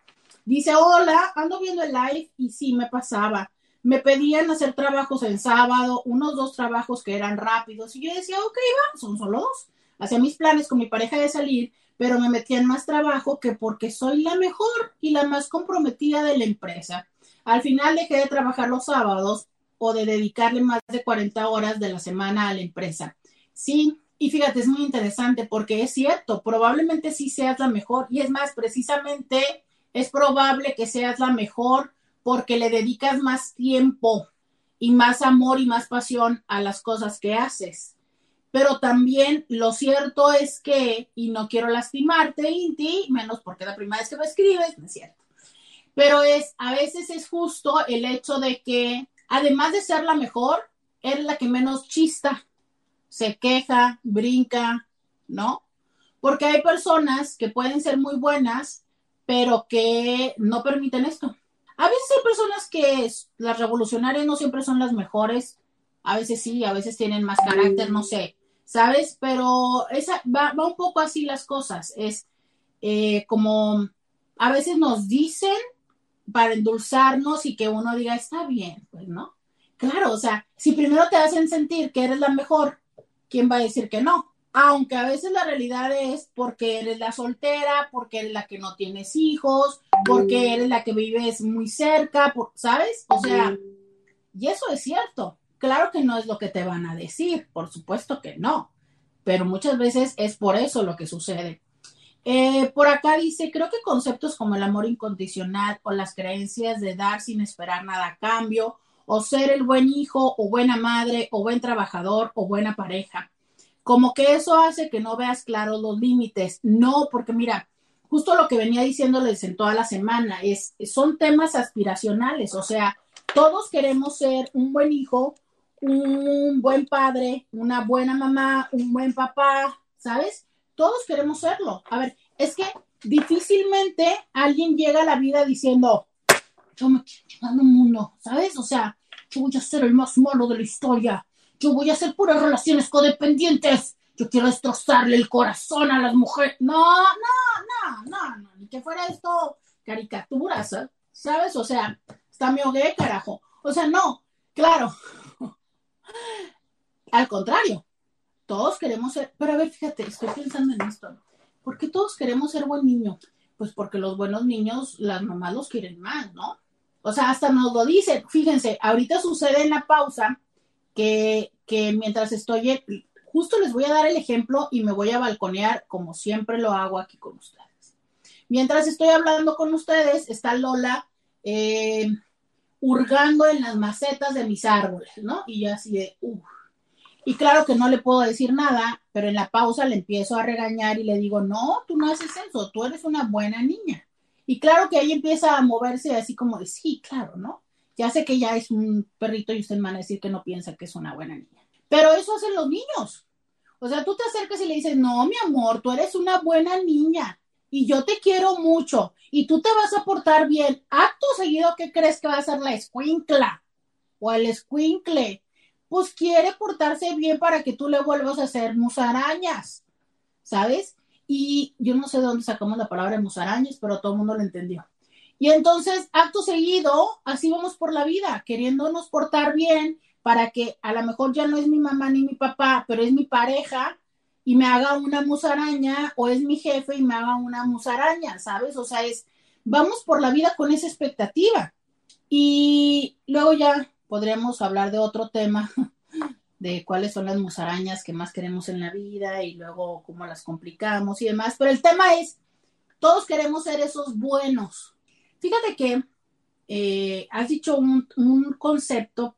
B: Dice, hola, ando viendo el live y sí, me pasaba. Me pedían hacer trabajos en sábado, unos dos trabajos que eran rápidos. Y yo decía, ok, va, son solo dos. Hacía mis planes con mi pareja de salir, pero me metían más trabajo que porque soy la mejor y la más comprometida de la empresa. Al final dejé de trabajar los sábados o de dedicarle más de 40 horas de la semana a la empresa. Sí, y fíjate, es muy interesante porque es cierto, probablemente sí seas la mejor. Y es más, precisamente es probable que seas la mejor porque le dedicas más tiempo y más amor y más pasión a las cosas que haces. Pero también lo cierto es que, y no quiero lastimarte, Inti, menos porque la primera vez que me escribes, no es cierto. Pero es, a veces es justo el hecho de que, además de ser la mejor, eres la que menos chista se queja, brinca, ¿no? Porque hay personas que pueden ser muy buenas, pero que no permiten esto. A veces hay personas que las revolucionarias no siempre son las mejores, a veces sí, a veces tienen más carácter, no sé, ¿sabes? Pero esa, va, un poco así las cosas, es eh, como a veces nos dicen para endulzarnos y que uno diga, está bien, pues, ¿no? Claro, o sea, si primero te hacen sentir que eres la mejor, ¿quién va a decir que no? Aunque a veces la realidad es porque eres la soltera, porque eres la que no tienes hijos, porque eres la que vives muy cerca, ¿sabes? O sea, y eso es cierto. Claro que no es lo que te van a decir, por supuesto que no, pero muchas veces es por eso lo que sucede. Eh, por acá dice, creo que conceptos como el amor incondicional o las creencias de dar sin esperar nada a cambio o ser el buen hijo o buena madre o buen trabajador o buena pareja. Como que eso hace que no veas claros los límites. No, porque mira, justo lo que venía diciéndoles en toda la semana, es, son temas aspiracionales, o sea, todos queremos ser un buen hijo, un buen padre, una buena mamá, un buen papá, ¿sabes? Todos queremos serlo. A ver, es que difícilmente alguien llega a la vida diciendo, yo me quiero llevar un mundo, ¿sabes? O sea, yo voy a ser el más malo de la historia, yo voy a hacer puras relaciones codependientes, yo quiero destrozarle el corazón a las mujeres. No, no, no, no, no, ni que fuera esto caricaturas, ¿eh? ¿sabes? O sea, está me hogué, carajo. O sea, no, claro. Al contrario, todos queremos ser, pero a ver, fíjate, estoy pensando en esto. ¿Por qué todos queremos ser buen niño? Pues porque los buenos niños, las mamás los quieren más, ¿no? O sea, hasta nos lo dicen. Fíjense, ahorita sucede en la pausa que, que mientras estoy, justo les voy a dar el ejemplo y me voy a balconear como siempre lo hago aquí con ustedes. Mientras estoy hablando con ustedes, está Lola eh, hurgando en las macetas de mis árboles, ¿no? Y yo así de, uff. Y claro que no le puedo decir nada, pero en la pausa le empiezo a regañar y le digo, no, tú no haces eso, tú eres una buena niña. Y claro que ahí empieza a moverse así como de, sí, claro, ¿no? Ya sé que ya es un perrito y usted me van a decir que no piensa que es una buena niña. Pero eso hacen los niños. O sea, tú te acercas y le dices, no, mi amor, tú eres una buena niña y yo te quiero mucho y tú te vas a portar bien. Acto seguido, ¿qué crees que va a ser la escuincla o el escuincle? Pues quiere portarse bien para que tú le vuelvas a hacer musarañas, ¿sabes? Y yo no sé de dónde sacamos la palabra musarañas, pero todo el mundo lo entendió. Y entonces, acto seguido, así vamos por la vida, queriéndonos portar bien para que a lo mejor ya no es mi mamá ni mi papá, pero es mi pareja y me haga una musaraña o es mi jefe y me haga una musaraña, ¿sabes? O sea, es, vamos por la vida con esa expectativa. Y luego ya podríamos hablar de otro tema, de cuáles son las musarañas que más queremos en la vida y luego cómo las complicamos y demás. Pero el tema es, todos queremos ser esos buenos. Fíjate que eh, has dicho un, concepto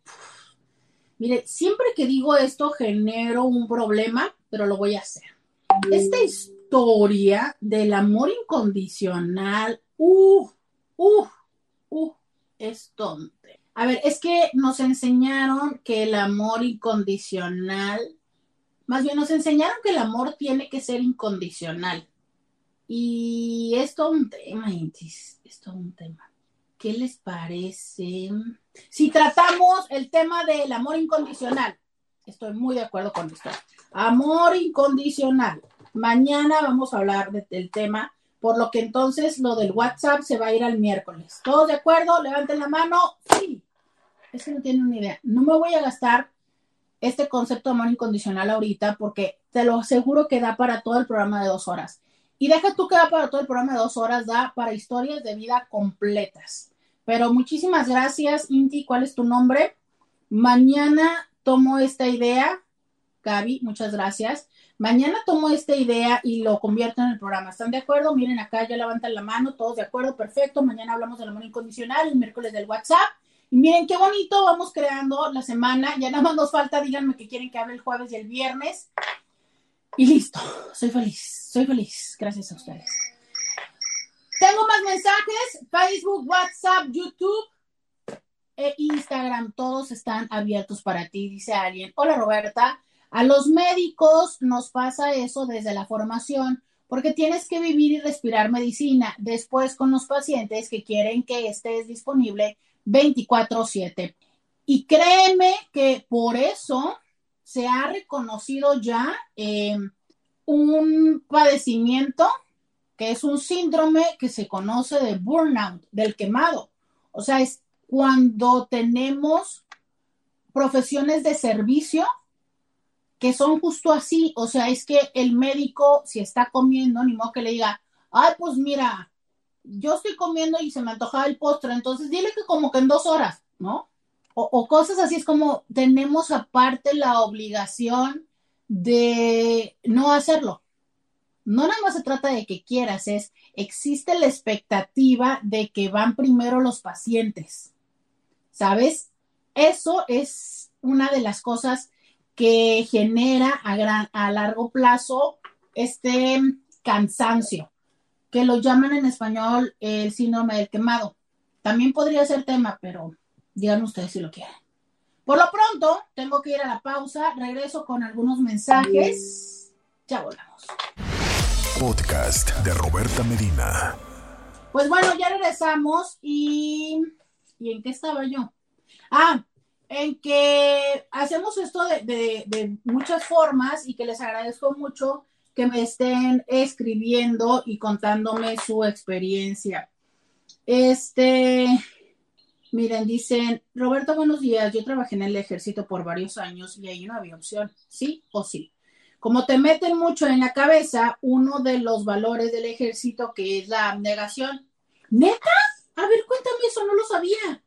B: Mire, siempre que digo esto genero un problema, pero lo voy a hacer. Esta historia del amor incondicional, uh, uh, uh, es tonto. A ver, es que nos enseñaron que el amor incondicional, más bien nos enseñaron que el amor tiene que ser incondicional. Y es todo un tema, es todo un tema. ¿Qué les parece? Si tratamos el tema del amor incondicional, estoy muy de acuerdo con esto. Amor incondicional. Mañana vamos a hablar del tema, por lo que entonces lo del WhatsApp se va a ir al miércoles. ¿Todos de acuerdo? Levanten la mano. Sí. Es que no tienen una idea. No me voy a gastar este concepto de amor incondicional ahorita porque te lo aseguro que da para todo el programa de dos horas. Y deja tú que da para todo el programa de dos horas, da para historias de vida completas. Pero muchísimas gracias, Inti. ¿Cuál es tu nombre? Mañana tomo esta idea. Gaby, muchas gracias. Mañana tomo esta idea y lo convierto en el programa. ¿Están de acuerdo? Miren acá, ya levantan la mano, todos de acuerdo, perfecto. Mañana hablamos del amor incondicional, el miércoles del WhatsApp. Y miren qué bonito, vamos creando la semana. Ya nada más nos falta, díganme que quieren que hable el jueves y el viernes. Y listo, soy feliz, soy feliz, gracias a ustedes. Tengo más mensajes, Facebook, WhatsApp, YouTube e Instagram, todos están abiertos para ti, dice alguien. Hola Roberta, a los médicos nos pasa eso desde la formación porque tienes que vivir y respirar medicina. Después con los pacientes que quieren que estés disponible 24/7. Y créeme que por eso se ha reconocido ya eh, un padecimiento que es un síndrome que se conoce de burnout, del quemado. O sea, es cuando tenemos profesiones de servicio que son justo así. O sea, es que el médico, si está comiendo, ni modo que le diga, ay, pues mira, yo estoy comiendo y se me antojaba el postre, entonces dile que como que en dos horas, ¿no? O, cosas así, es como tenemos aparte la obligación de no hacerlo. No nada más se trata de que quieras, es existe la expectativa de que van primero los pacientes. ¿Sabes? Eso es una de las cosas que genera a, gran, a largo plazo este cansancio. que lo llaman en español el síndrome del quemado. También podría ser tema, pero digan ustedes si lo quieren. Por lo pronto, tengo que ir a la pausa. Regreso con algunos mensajes. Ya volvemos.
A: Podcast de Roberta Medina.
B: Pues bueno, ya regresamos y... ¿Y en qué estaba yo? Ah, en que hacemos esto de, de, muchas formas y que les agradezco mucho que me estén escribiendo y contándome su experiencia. Este, miren, dicen, Roberto, buenos días. Yo trabajé en el ejército por varios años y ahí no había opción, sí o sí. Como te meten mucho en la cabeza, uno de los valores del ejército que es la abnegación. ¿Neta? A ver, cuéntame eso, no lo sabía.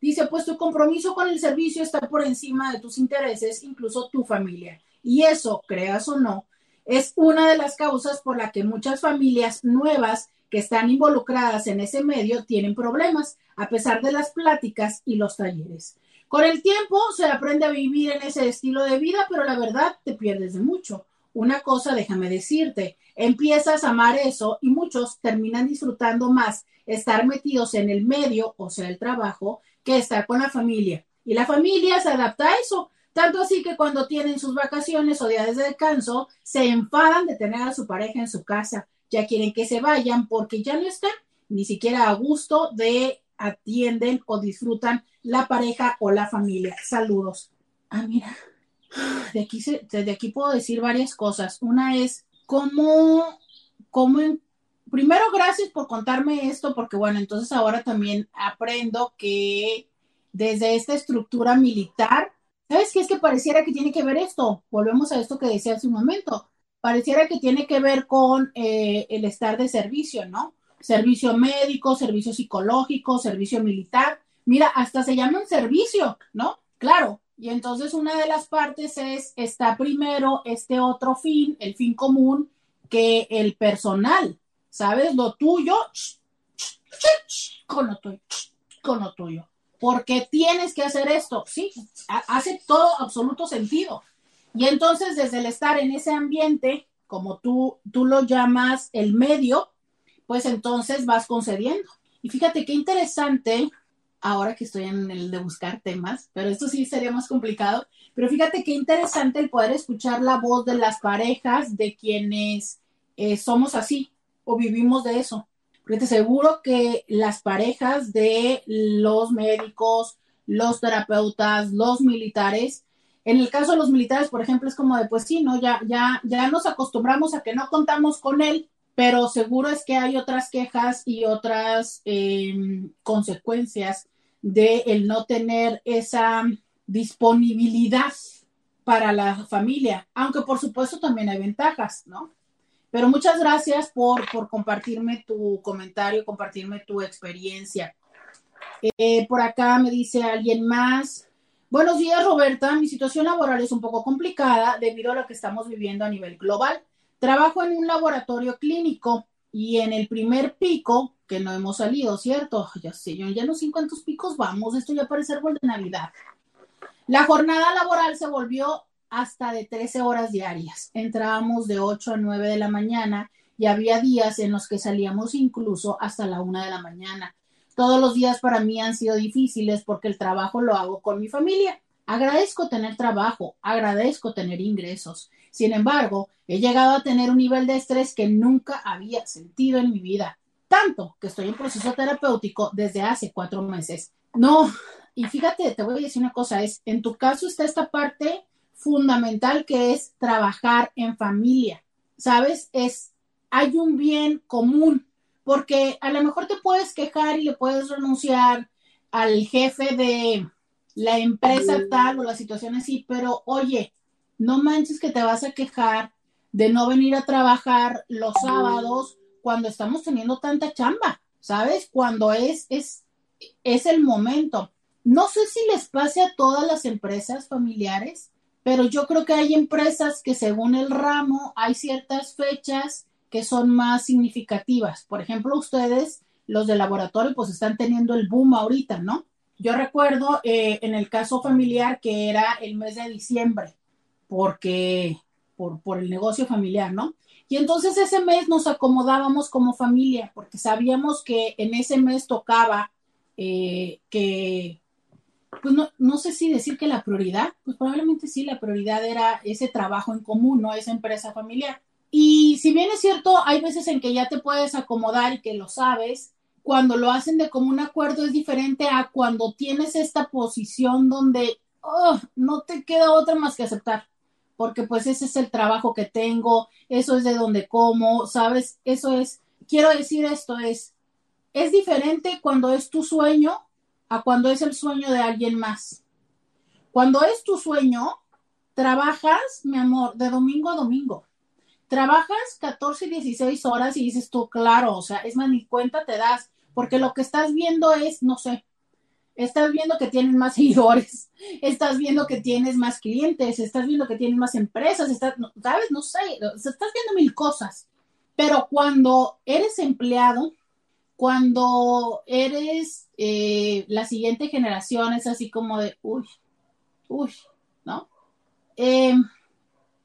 B: Dice, pues tu compromiso con el servicio está por encima de tus intereses, incluso tu familia. Y eso, creas o no, es una de las causas por la que muchas familias nuevas que están involucradas en ese medio tienen problemas, a pesar de las pláticas y los talleres. Con el tiempo se aprende a vivir en ese estilo de vida, pero la verdad te pierdes de mucho. Una cosa, déjame decirte, empiezas a amar eso y muchos terminan disfrutando más estar metidos en el medio, o sea, el trabajo, que estar con la familia. Y la familia se adapta a eso, tanto así que cuando tienen sus vacaciones o días de descanso, se enfadan de tener a su pareja en su casa. Ya quieren que se vayan porque ya no están ni siquiera a gusto de atienden o disfrutan la pareja o la familia. Saludos. Ah, mira, de aquí, de aquí puedo decir varias cosas. Una es cómo, cómo, primero gracias por contarme esto, porque bueno, entonces ahora también aprendo que desde esta estructura militar ¿Sabes qué es que pareciera que tiene que ver esto? Volvemos a esto que decía hace un momento. Pareciera que tiene que ver con eh, el estar de servicio, ¿no? Servicio médico, servicio psicológico, servicio militar. Mira, hasta se llama un servicio, ¿no? Claro. Y entonces una de las partes es, está primero este otro fin, el fin común, que el personal, ¿sabes? Lo tuyo, con lo tuyo, con lo tuyo porque tienes que hacer esto, sí, hace todo absoluto sentido. Y entonces desde el estar en ese ambiente, como tú, tú lo llamas el medio, pues entonces vas concediendo. Y fíjate qué interesante, ahora que estoy en el de buscar temas, pero esto sí sería más complicado, pero fíjate qué interesante el poder escuchar la voz de las parejas de quienes eh, somos así o vivimos de eso. Porque te aseguro que las parejas de los médicos, los terapeutas, los militares, en el caso de los militares, por ejemplo, es como de, pues sí, ¿no? Ya, ya, ya nos acostumbramos a que no contamos con él, pero seguro es que hay otras quejas y otras em, consecuencias de el no tener esa disponibilidad para la familia, aunque por supuesto también hay ventajas, ¿no? Pero muchas gracias por, compartirme tu comentario, compartirme tu experiencia. Eh, por acá me dice alguien más. Buenos días, Roberta. Mi situación laboral es un poco complicada debido a lo que estamos viviendo a nivel global. Trabajo en un laboratorio clínico y en el primer pico, que no hemos salido, ¿cierto? Ya sé, yo ya no sé en cuántos picos vamos. Esto ya parece árbol de Navidad. La jornada laboral se volvió hasta de 13 horas diarias. Entrábamos de 8 a 9 de la mañana y había días en los que salíamos incluso hasta la 1 de la mañana. Todos los días para mí han sido difíciles porque el trabajo lo hago con mi familia. Agradezco tener trabajo, agradezco tener ingresos. Sin embargo, he llegado a tener un nivel de estrés que nunca había sentido en mi vida. Tanto que estoy en proceso terapéutico desde hace cuatro meses. No, y fíjate, te voy a decir una cosa, es, en tu caso está esta parte fundamental que es trabajar en familia. ¿Sabes? Es, hay un bien común, porque a lo mejor te puedes quejar y le puedes renunciar al jefe de la empresa tal o la situación así, pero oye, no manches que te vas a quejar de no venir a trabajar los sábados cuando estamos teniendo tanta chamba, ¿sabes? Cuando es, es, es el momento. No sé si les pase a todas las empresas familiares, pero yo creo que hay empresas que según el ramo hay ciertas fechas que son más significativas. Por ejemplo, ustedes, los de laboratorio, pues están teniendo el boom ahorita, ¿no? Yo recuerdo eh, en el caso familiar que era el mes de diciembre, porque por, por el negocio familiar, ¿no? Y entonces ese mes nos acomodábamos como familia, porque sabíamos que en ese mes tocaba eh, que, pues no, no, sé si decir que la prioridad, pues probablemente sí, la prioridad era ese trabajo en común, no esa empresa familiar. Y si bien es cierto, hay veces en que ya te puedes acomodar y que lo sabes, cuando lo hacen de común acuerdo es diferente a cuando tienes esta posición donde oh, no te queda otra más que aceptar, porque pues ese es el trabajo que tengo, eso es de donde como, ¿sabes? Eso es, quiero decir esto, es, es diferente cuando es tu sueño a cuando es el sueño de alguien más. Cuando es tu sueño, trabajas, mi amor, de domingo a domingo trabajas 14 y 16 horas y dices tú, claro, o sea, es más, ni cuenta te das, porque lo que estás viendo es, no sé, estás viendo que tienes más seguidores, estás viendo que tienes más clientes, estás viendo que tienes más empresas, estás, ¿sabes? No sé, estás viendo mil cosas. Pero cuando eres empleado, cuando eres eh, la siguiente generación, es así como de, uy, uy, ¿no? Eh,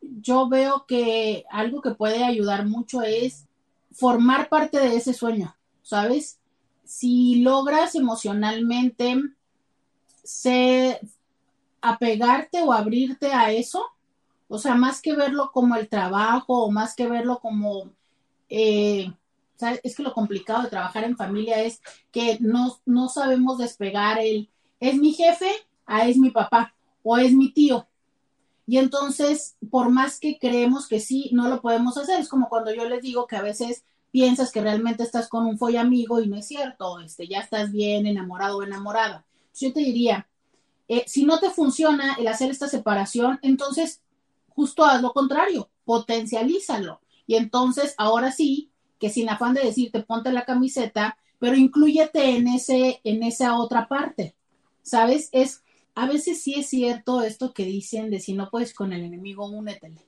B: yo veo que algo que puede ayudar mucho es formar parte de ese sueño, ¿sabes? Si logras emocionalmente se, apegarte o abrirte a eso, o sea, más que verlo como el trabajo o más que verlo como, eh, es que lo complicado de trabajar en familia es que no, no sabemos despegar el, es mi jefe, a es mi papá o es mi tío, y entonces, por más que creemos que sí, no lo podemos hacer. Es como cuando yo les digo que a veces piensas que realmente estás con un foy amigo y no es cierto, este, ya estás bien enamorado o enamorada. Yo te diría, eh, si no te funciona el hacer esta separación, entonces justo haz lo contrario, potencialízalo. Y entonces, ahora sí, que sin afán de decirte ponte la camiseta, pero incluyete en ese, en esa otra parte. ¿Sabes? Es a veces sí es cierto esto que dicen de si no puedes con el enemigo, únetele.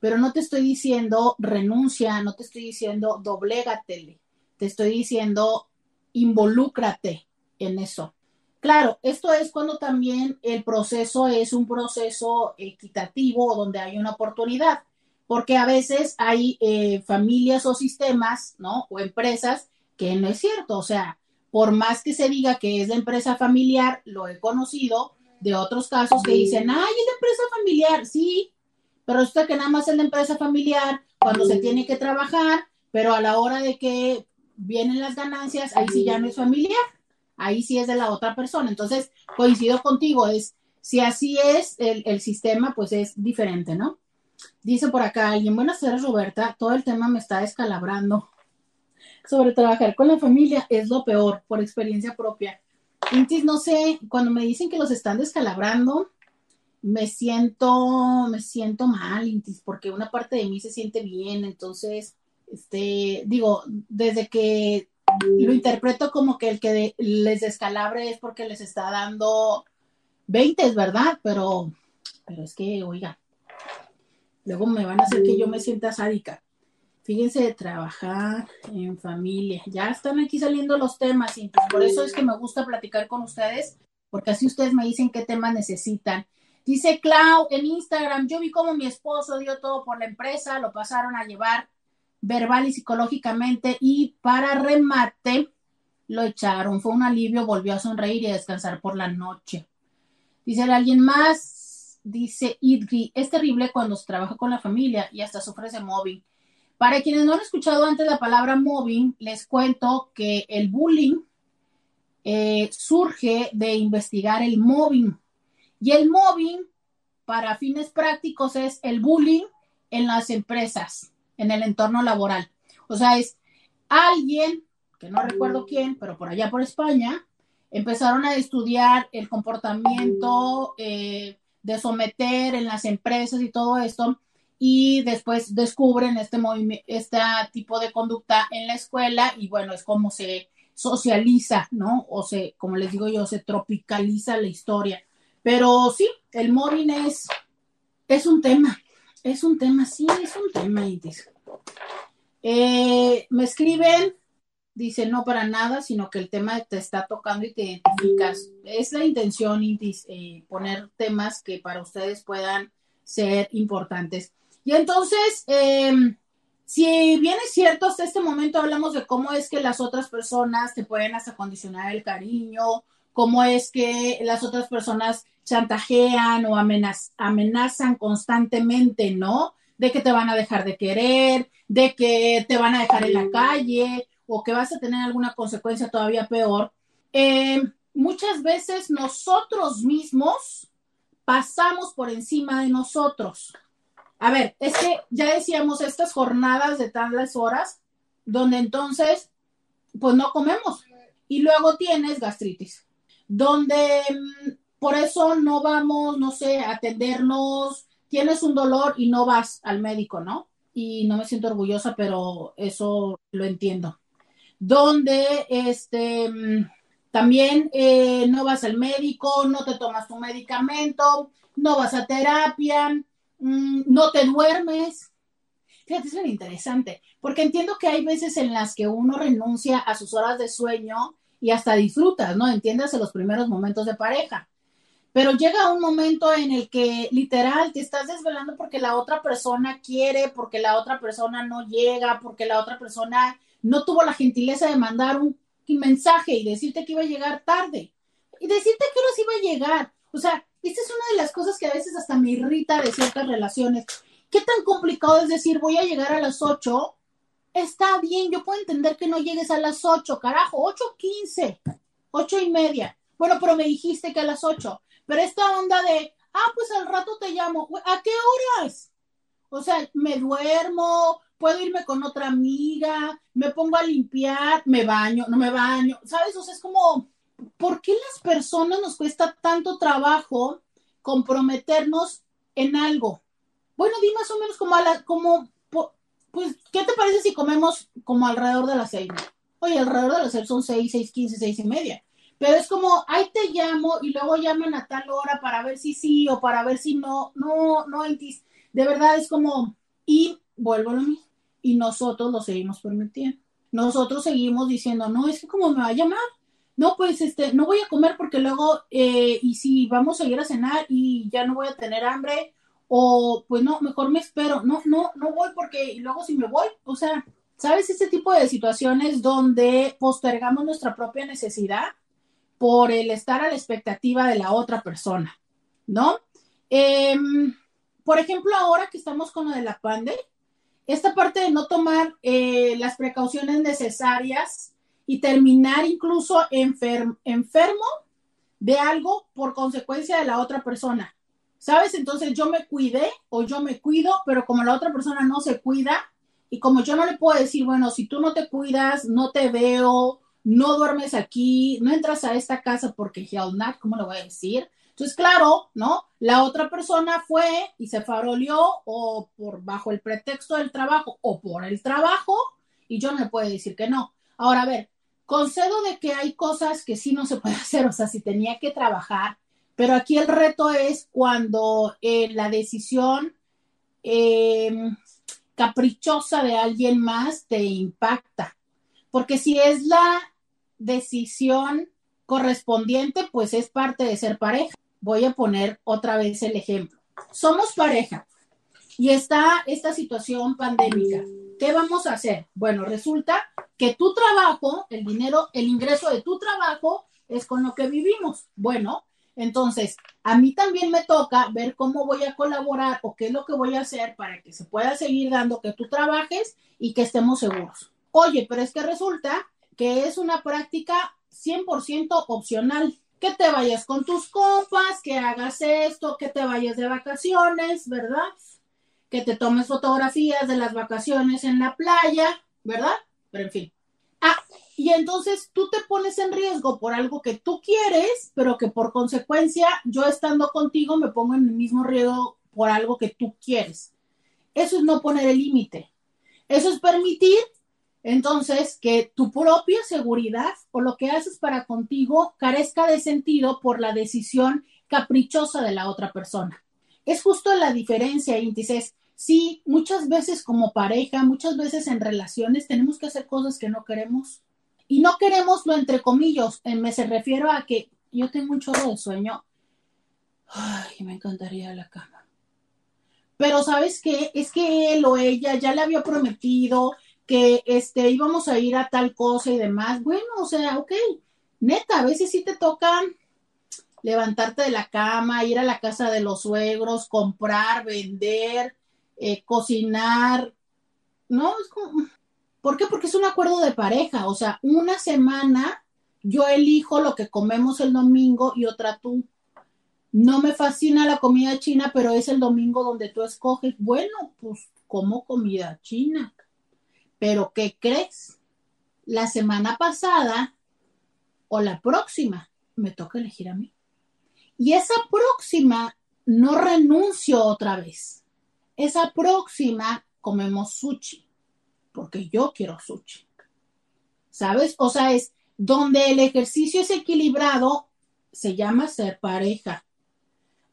B: Pero no te estoy diciendo renuncia, no te estoy diciendo doblégatele, te estoy diciendo involúcrate en eso. Claro, esto es cuando también el proceso es un proceso equitativo donde hay una oportunidad, porque a veces hay eh, familias o sistemas, ¿no? O empresas que no es cierto, o sea, por más que se diga que es de empresa familiar, lo he conocido de otros casos que dicen, ay, es de empresa familiar, sí, pero esto que nada más es de empresa familiar cuando se tiene que trabajar, pero a la hora de que vienen las ganancias, ahí sí ya no es familiar, ahí sí es de la otra persona. Entonces, coincido contigo, es, si así es el, el sistema, pues es diferente, ¿no? Dice por acá alguien, buenas tardes Roberta, todo el tema me está descalabrando sobre trabajar con la familia es lo peor, por experiencia propia. Intis, no sé, cuando me dicen que los están descalabrando, me siento, me siento mal, Intis, porque una parte de mí se siente bien, entonces, este, digo, desde que lo interpreto como que el que les descalabre es porque les está dando 20, ¿verdad? Pero, pero es que, oiga, luego me van a hacer que yo me sienta sádica. Fíjense de trabajar en familia. Ya están aquí saliendo los temas y por eso es que me gusta platicar con ustedes, porque así ustedes me dicen qué temas necesitan. Dice Clau en Instagram, yo vi cómo mi esposo dio todo por la empresa, lo pasaron a llevar verbal y psicológicamente y para remate lo echaron. Fue un alivio, volvió a sonreír y a descansar por la noche. Dice alguien más, dice Idri, es terrible cuando se trabaja con la familia y hasta sufre de móvil. Para quienes no han escuchado antes la palabra mobbing, les cuento que el bullying eh, surge de investigar el mobbing. Y el mobbing, para fines prácticos, es el bullying en las empresas, en el entorno laboral. O sea, es alguien, que no recuerdo quién, pero por allá por España, empezaron a estudiar el comportamiento eh, de someter en las empresas y todo esto y después descubren este movimiento, este tipo de conducta en la escuela y bueno, es como se socializa, ¿no? O se, como les digo yo, se tropicaliza la historia. Pero sí, el mobbing es, es un tema, es un tema, sí, es un tema. Eh, me escriben, dice, no para nada, sino que el tema te está tocando y te identificas. Es la intención, Intis, eh, poner temas que para ustedes puedan ser importantes. Y entonces, em, si bien es cierto, hasta este momento hablamos de cómo es que las otras personas te pueden hasta condicionar el cariño, cómo es que las otras personas chantajean o amenazan constantemente, ¿no? De que te van a dejar de querer, de que te van a dejar en la calle o que vas a tener alguna consecuencia todavía peor. Eh, muchas veces nosotros mismos pasamos por encima de nosotros. A ver, es que ya decíamos estas jornadas de tales horas, donde entonces, pues no comemos y luego tienes gastritis, donde mm, por eso no vamos, no sé, a atendernos, tienes un dolor y no vas al médico, ¿no? Y no me siento orgullosa, pero eso lo entiendo. Donde, este, mm, también eh, no vas al médico, no te tomas tu medicamento, no vas a terapia, mm, no te duermes. Fíjate, es muy interesante, porque entiendo que hay veces en las que uno renuncia a sus horas de sueño y hasta disfrutas, ¿no? Entiendes los primeros momentos de pareja. Pero llega un momento en el que literal te estás desvelando porque la otra persona quiere, porque la otra persona no llega, porque la otra persona no tuvo la gentileza de mandar un mensaje y decirte que iba a llegar tarde y decirte que no iba a llegar. O sea, esta es una de las cosas que a veces hasta me irrita de ciertas relaciones. ¿Qué tan complicado es decir voy a llegar a las 8? Está bien, yo puedo entender que no llegues a las 8, carajo, 8.15, 8 y media. Bueno, pero me dijiste que a las 8. Pero esta onda de, ah, pues al rato te llamo, ¿a qué horas? O sea, me duermo, puedo irme con otra amiga, me pongo a limpiar, me baño, no me baño, ¿sabes? O sea, es como, ¿por qué las personas nos cuesta tanto trabajo comprometernos en algo? Bueno, di más o menos como a la, como, pues, ¿qué te parece si comemos como alrededor de las seis? Oye, alrededor de las seis son seis, seis, quince, seis y media. Pero es como, ahí te llamo y luego llaman a tal hora para ver si sí o para ver si no, no, no, de verdad es como, y vuelvo a lo mismo. Y nosotros lo seguimos permitiendo. Nosotros seguimos diciendo, no, es que como me va a llamar, no, pues este, no voy a comer porque luego, eh, y si vamos a ir a cenar y ya no voy a tener hambre, o pues no, mejor me espero, no, no, no voy porque luego si me voy, o sea, ¿sabes? Este tipo de situaciones donde postergamos nuestra propia necesidad por el estar a la expectativa de la otra persona, ¿no? Em, por ejemplo, ahora que estamos con lo de la pandemia, esta parte de no tomar eh, las precauciones necesarias y terminar incluso enfermo de algo por consecuencia de la otra persona. ¿Sabes? Entonces yo me cuidé o yo me cuido, pero como la otra persona no se cuida y como yo no le puedo decir, bueno, si tú no te cuidas, no te veo, no duermes aquí, no entras a esta casa porque hell not, ¿cómo lo voy a decir? Entonces, claro, ¿no? La otra persona fue y se faroleó o por bajo el pretexto del trabajo o por el trabajo y yo no le puedo decir que no. Ahora, a ver, concedo de que hay cosas que sí no se puede hacer, o sea, si tenía que trabajar, pero aquí el reto es cuando eh, la decisión em, caprichosa de alguien más te impacta. Porque si es la decisión correspondiente, pues es parte de ser pareja. Voy a poner otra vez el ejemplo. Somos pareja y está esta situación pandémica. ¿Qué vamos a hacer? Bueno, resulta que tu trabajo, el dinero, el ingreso de tu trabajo es con lo que vivimos. Bueno, entonces, a mí también me toca ver cómo voy a colaborar o qué es lo que voy a hacer para que se pueda seguir dando que tú trabajes y que estemos seguros. Oye, pero es que resulta que es una práctica 100% opcional. Que te vayas con tus compas, que hagas esto, que te vayas de vacaciones, ¿verdad? Que te tomes fotografías de las vacaciones en la playa, ¿verdad? Pero en fin. Ah, y entonces tú te pones en riesgo por algo que tú quieres, pero que por consecuencia yo estando contigo me pongo en el mismo riesgo por algo que tú quieres. Eso es no poner el límite. Eso es permitir entonces, que tu propia seguridad o lo que haces para contigo carezca de sentido por la decisión caprichosa de la otra persona. Es justo la diferencia, índices. Sí, muchas veces como pareja, muchas veces en relaciones tenemos que hacer cosas que no queremos. Y no queremos lo entre comillas, me se refiero a que yo tengo un chorro de sueño. Ay, me encantaría la cama. pero ¿sabes qué? Es que él o ella ya le había prometido que este, íbamos a ir a tal cosa y demás. Bueno, o sea, ok, neta, a veces sí te toca levantarte de la cama, ir a la casa de los suegros, comprar, vender, eh, cocinar. No, es como, ¿por qué? Porque es un acuerdo de pareja, o sea, una semana yo elijo lo que comemos el domingo y otra tú. No me fascina la comida china, pero es el domingo donde tú escoges. Bueno, pues como comida china. Pero ¿qué crees? La semana pasada o la próxima me toca elegir a mí. Y esa próxima no renuncio otra vez. Esa próxima comemos sushi, porque yo quiero sushi. ¿Sabes? O sea, es donde el ejercicio es equilibrado, se llama ser pareja.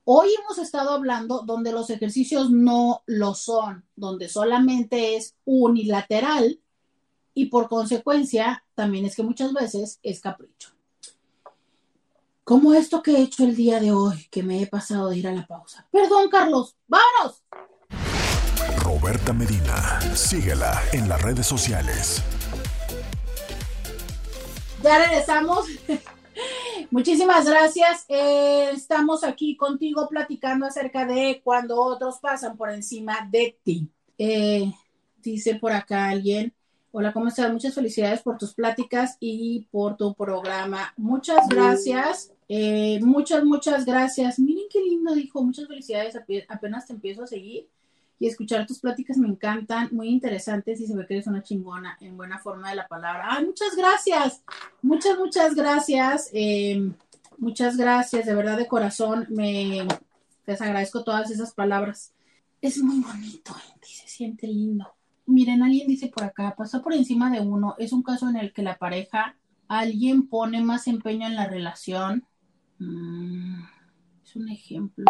B: Hoy hemos estado hablando donde los ejercicios no lo son, donde solamente es unilateral y por consecuencia también es que muchas veces es capricho. Como esto que he hecho el día de hoy, que me he pasado de ir a la pausa. Perdón, Carlos, vámonos.
A: Roberta Medina, síguela en las redes sociales.
B: Ya regresamos. Muchísimas gracias. Eh, estamos aquí contigo platicando acerca de cuando otros pasan por encima de ti. Eh, dice por acá alguien, hola, ¿cómo estás? Muchas felicidades por tus pláticas y por tu programa. Muchas gracias. Eh, muchas, muchas gracias. Miren qué lindo dijo. Muchas felicidades. Apenas te empiezo a seguir y escuchar tus pláticas me encantan, muy interesantes y se ve que eres una chingona en buena forma de la palabra. ¡Ay, muchas gracias! Muchas, muchas gracias. Em, muchas gracias, de verdad de corazón. Me les agradezco todas esas palabras. Es muy bonito, se siente lindo. Miren, alguien dice por acá, pasa por encima de uno. Es un caso en el que la pareja, alguien pone más empeño en la relación. Mm, es un ejemplo.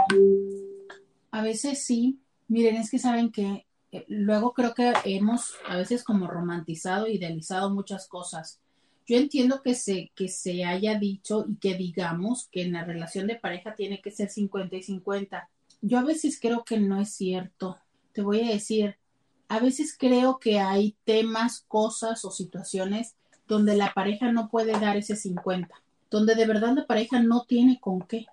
B: A veces sí, Miren, es que saben que eh, luego creo que hemos a veces como romantizado, idealizado muchas cosas. Yo entiendo que se, que se haya dicho y que digamos que en la relación de pareja tiene que ser 50 y 50. Yo a veces creo que no es cierto. Te voy a decir, a veces creo que hay temas, cosas o situaciones donde la pareja no puede dar ese 50, donde de verdad la pareja no tiene con qué.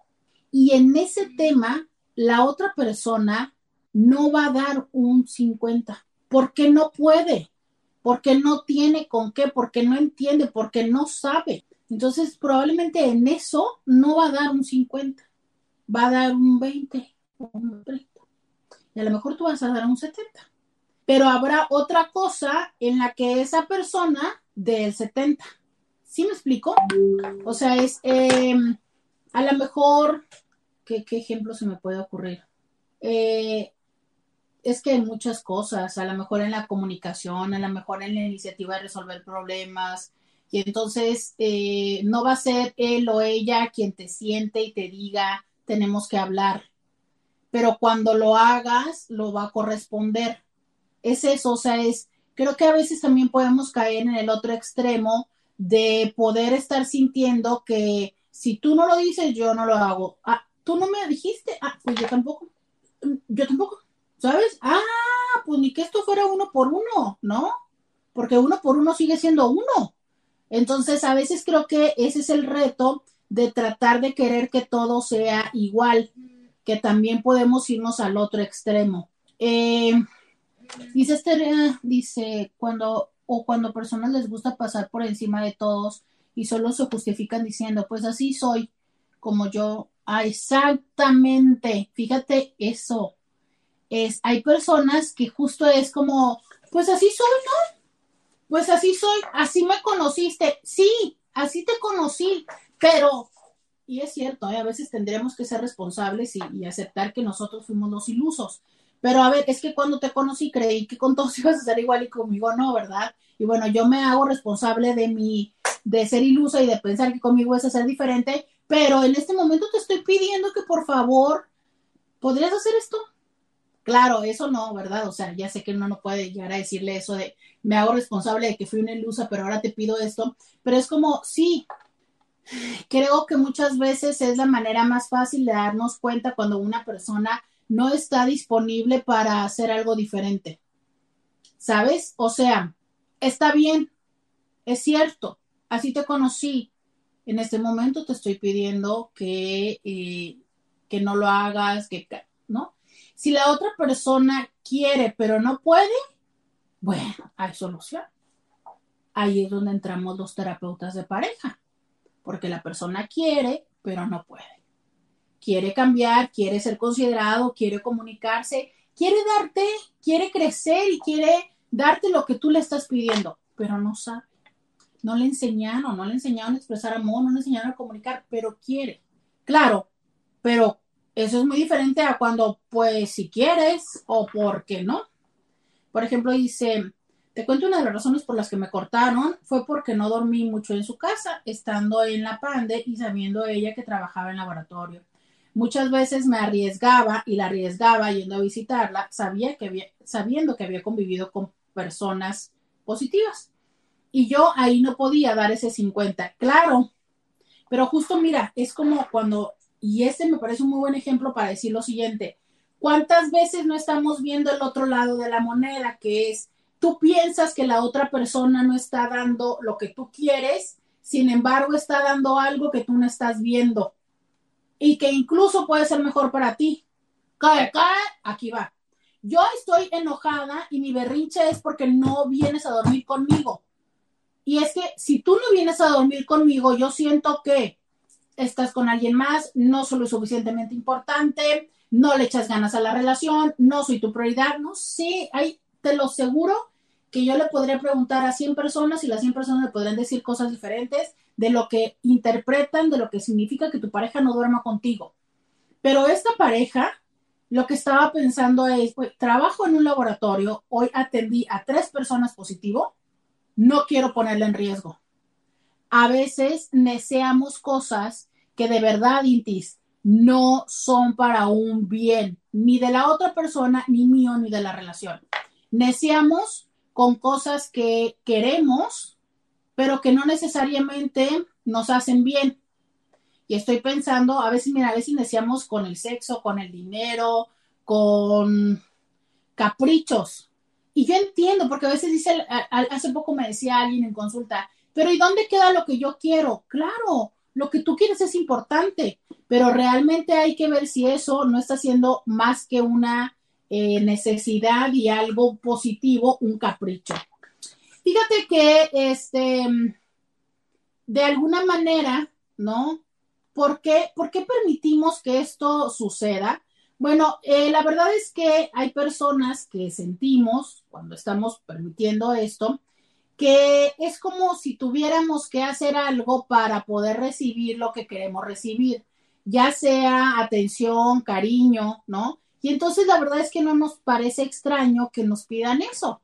B: Y en ese tema, la otra persona no va a dar un 50, porque no puede, porque no tiene con qué, porque no entiende, porque no sabe. Entonces, probablemente en eso no va a dar un 50, va a dar un 20 un 30. Y a lo mejor tú vas a dar un 70. Pero habrá otra cosa en la que esa persona del 70. ¿Sí me explico? O sea, es em, a lo mejor, ¿qué, ¿qué, ejemplo se me puede ocurrir? Eh, es que hay muchas cosas, a lo mejor en la comunicación, a lo mejor en la iniciativa de resolver problemas, y entonces eh, no va a ser él o ella quien te siente y te diga, tenemos que hablar, pero cuando lo hagas, lo va a corresponder. Es eso, o sea, es, creo que a veces también podemos caer en el otro extremo de poder estar sintiendo que si tú no lo dices, yo no lo hago. Ah, tú no me dijiste, ah, pues yo tampoco, yo tampoco ¿sabes? Ah, pues ni que esto fuera uno por uno, ¿no? Porque uno por uno sigue siendo uno. Entonces, a veces creo que ese es el reto de tratar de querer que todo sea igual, que también podemos irnos al otro extremo. Eh, dice este, dice, cuando o cuando personas les gusta pasar por encima de todos y solo se justifican diciendo, pues así soy, como yo. Ah, exactamente, fíjate eso es, hay personas que justo es como, pues así soy, ¿no? Pues así soy, así me conociste, sí, así te conocí, pero, y es cierto, ¿eh? a veces tendremos que ser responsables y, y, aceptar que nosotros fuimos los ilusos. Pero a ver, es que cuando te conocí creí que con todos ibas a ser igual y conmigo no, ¿verdad? Y bueno, yo me hago responsable de mi, de ser ilusa y de pensar que conmigo es a ser diferente, pero en este momento te estoy pidiendo que por favor, ¿podrías hacer esto? Claro, eso no, ¿verdad? O sea, ya sé que uno no puede llegar a decirle eso de me hago responsable de que fui una ilusa, pero ahora te pido esto. Pero es como, sí, creo que muchas veces es la manera más fácil de darnos cuenta cuando una persona no está disponible para hacer algo diferente. ¿Sabes? O sea, está bien, es cierto, así te conocí. En este momento te estoy pidiendo que, eh, que no lo hagas, que, ¿no? Si la otra persona quiere pero no puede, bueno, hay solución. Ahí es donde entramos los terapeutas de pareja, porque la persona quiere pero no puede. Quiere cambiar, quiere ser considerado, quiere comunicarse, quiere darte, quiere crecer y quiere darte lo que tú le estás pidiendo, pero no sabe. No le enseñaron, no le enseñaron a expresar amor, no le enseñaron a comunicar, pero quiere. Claro, pero eso es muy diferente a cuando, pues, si quieres o por qué no. Por ejemplo, dice, te cuento una de las razones por las que me cortaron fue porque no dormí mucho en su casa, estando en la pande y sabiendo ella que trabajaba en laboratorio. Muchas veces me arriesgaba y la arriesgaba yendo a visitarla, sabía que había, sabiendo que había convivido con personas positivas. Y yo ahí no podía dar ese 50, claro. Pero justo mira, es como cuando, y este me parece un muy buen ejemplo para decir lo siguiente, ¿cuántas veces no estamos viendo el otro lado de la moneda, que es, tú piensas que la otra persona no está dando lo que tú quieres, sin embargo está dando algo que tú no estás viendo y que incluso puede ser mejor para ti. Cae, cae, aquí va yo estoy enojada y mi berrinche es porque no vienes a dormir conmigo. Y es que si tú no vienes a dormir conmigo, yo siento que estás con alguien más, no soy lo suficientemente importante, no le echas ganas a la relación, no soy tu prioridad, no sé, hay, te lo seguro que yo le podría preguntar a 100 personas y las 100 personas le podrían decir cosas diferentes de lo que interpretan, de lo que significa que tu pareja no duerma contigo. Pero esta pareja lo que estaba pensando es, trabajo en un laboratorio, hoy atendí a tres personas positivo, no quiero ponerle en riesgo. A veces deseamos cosas que de verdad, Intis, no son para un bien, ni de la otra persona, ni mío, ni de la relación. Deseamos con cosas que queremos, pero que no necesariamente nos hacen bien. Y estoy pensando, a veces, mira, a veces iniciamos con el sexo, con el dinero, con caprichos. Y yo entiendo, porque a veces dice, hace poco me decía alguien en consulta, pero ¿y dónde queda lo que yo quiero? Claro, lo que tú quieres es importante, pero realmente hay que ver si eso no está siendo más que una eh, necesidad y algo positivo, un capricho. Fíjate que, este, de alguna manera, ¿no? ¿Por qué, permitimos que esto suceda? Bueno, eh, la verdad es que hay personas que sentimos cuando estamos permitiendo esto, que es como si tuviéramos que hacer algo para poder recibir lo que queremos recibir, ya sea atención, cariño, ¿no? Y entonces la verdad es que no nos parece extraño que nos pidan eso,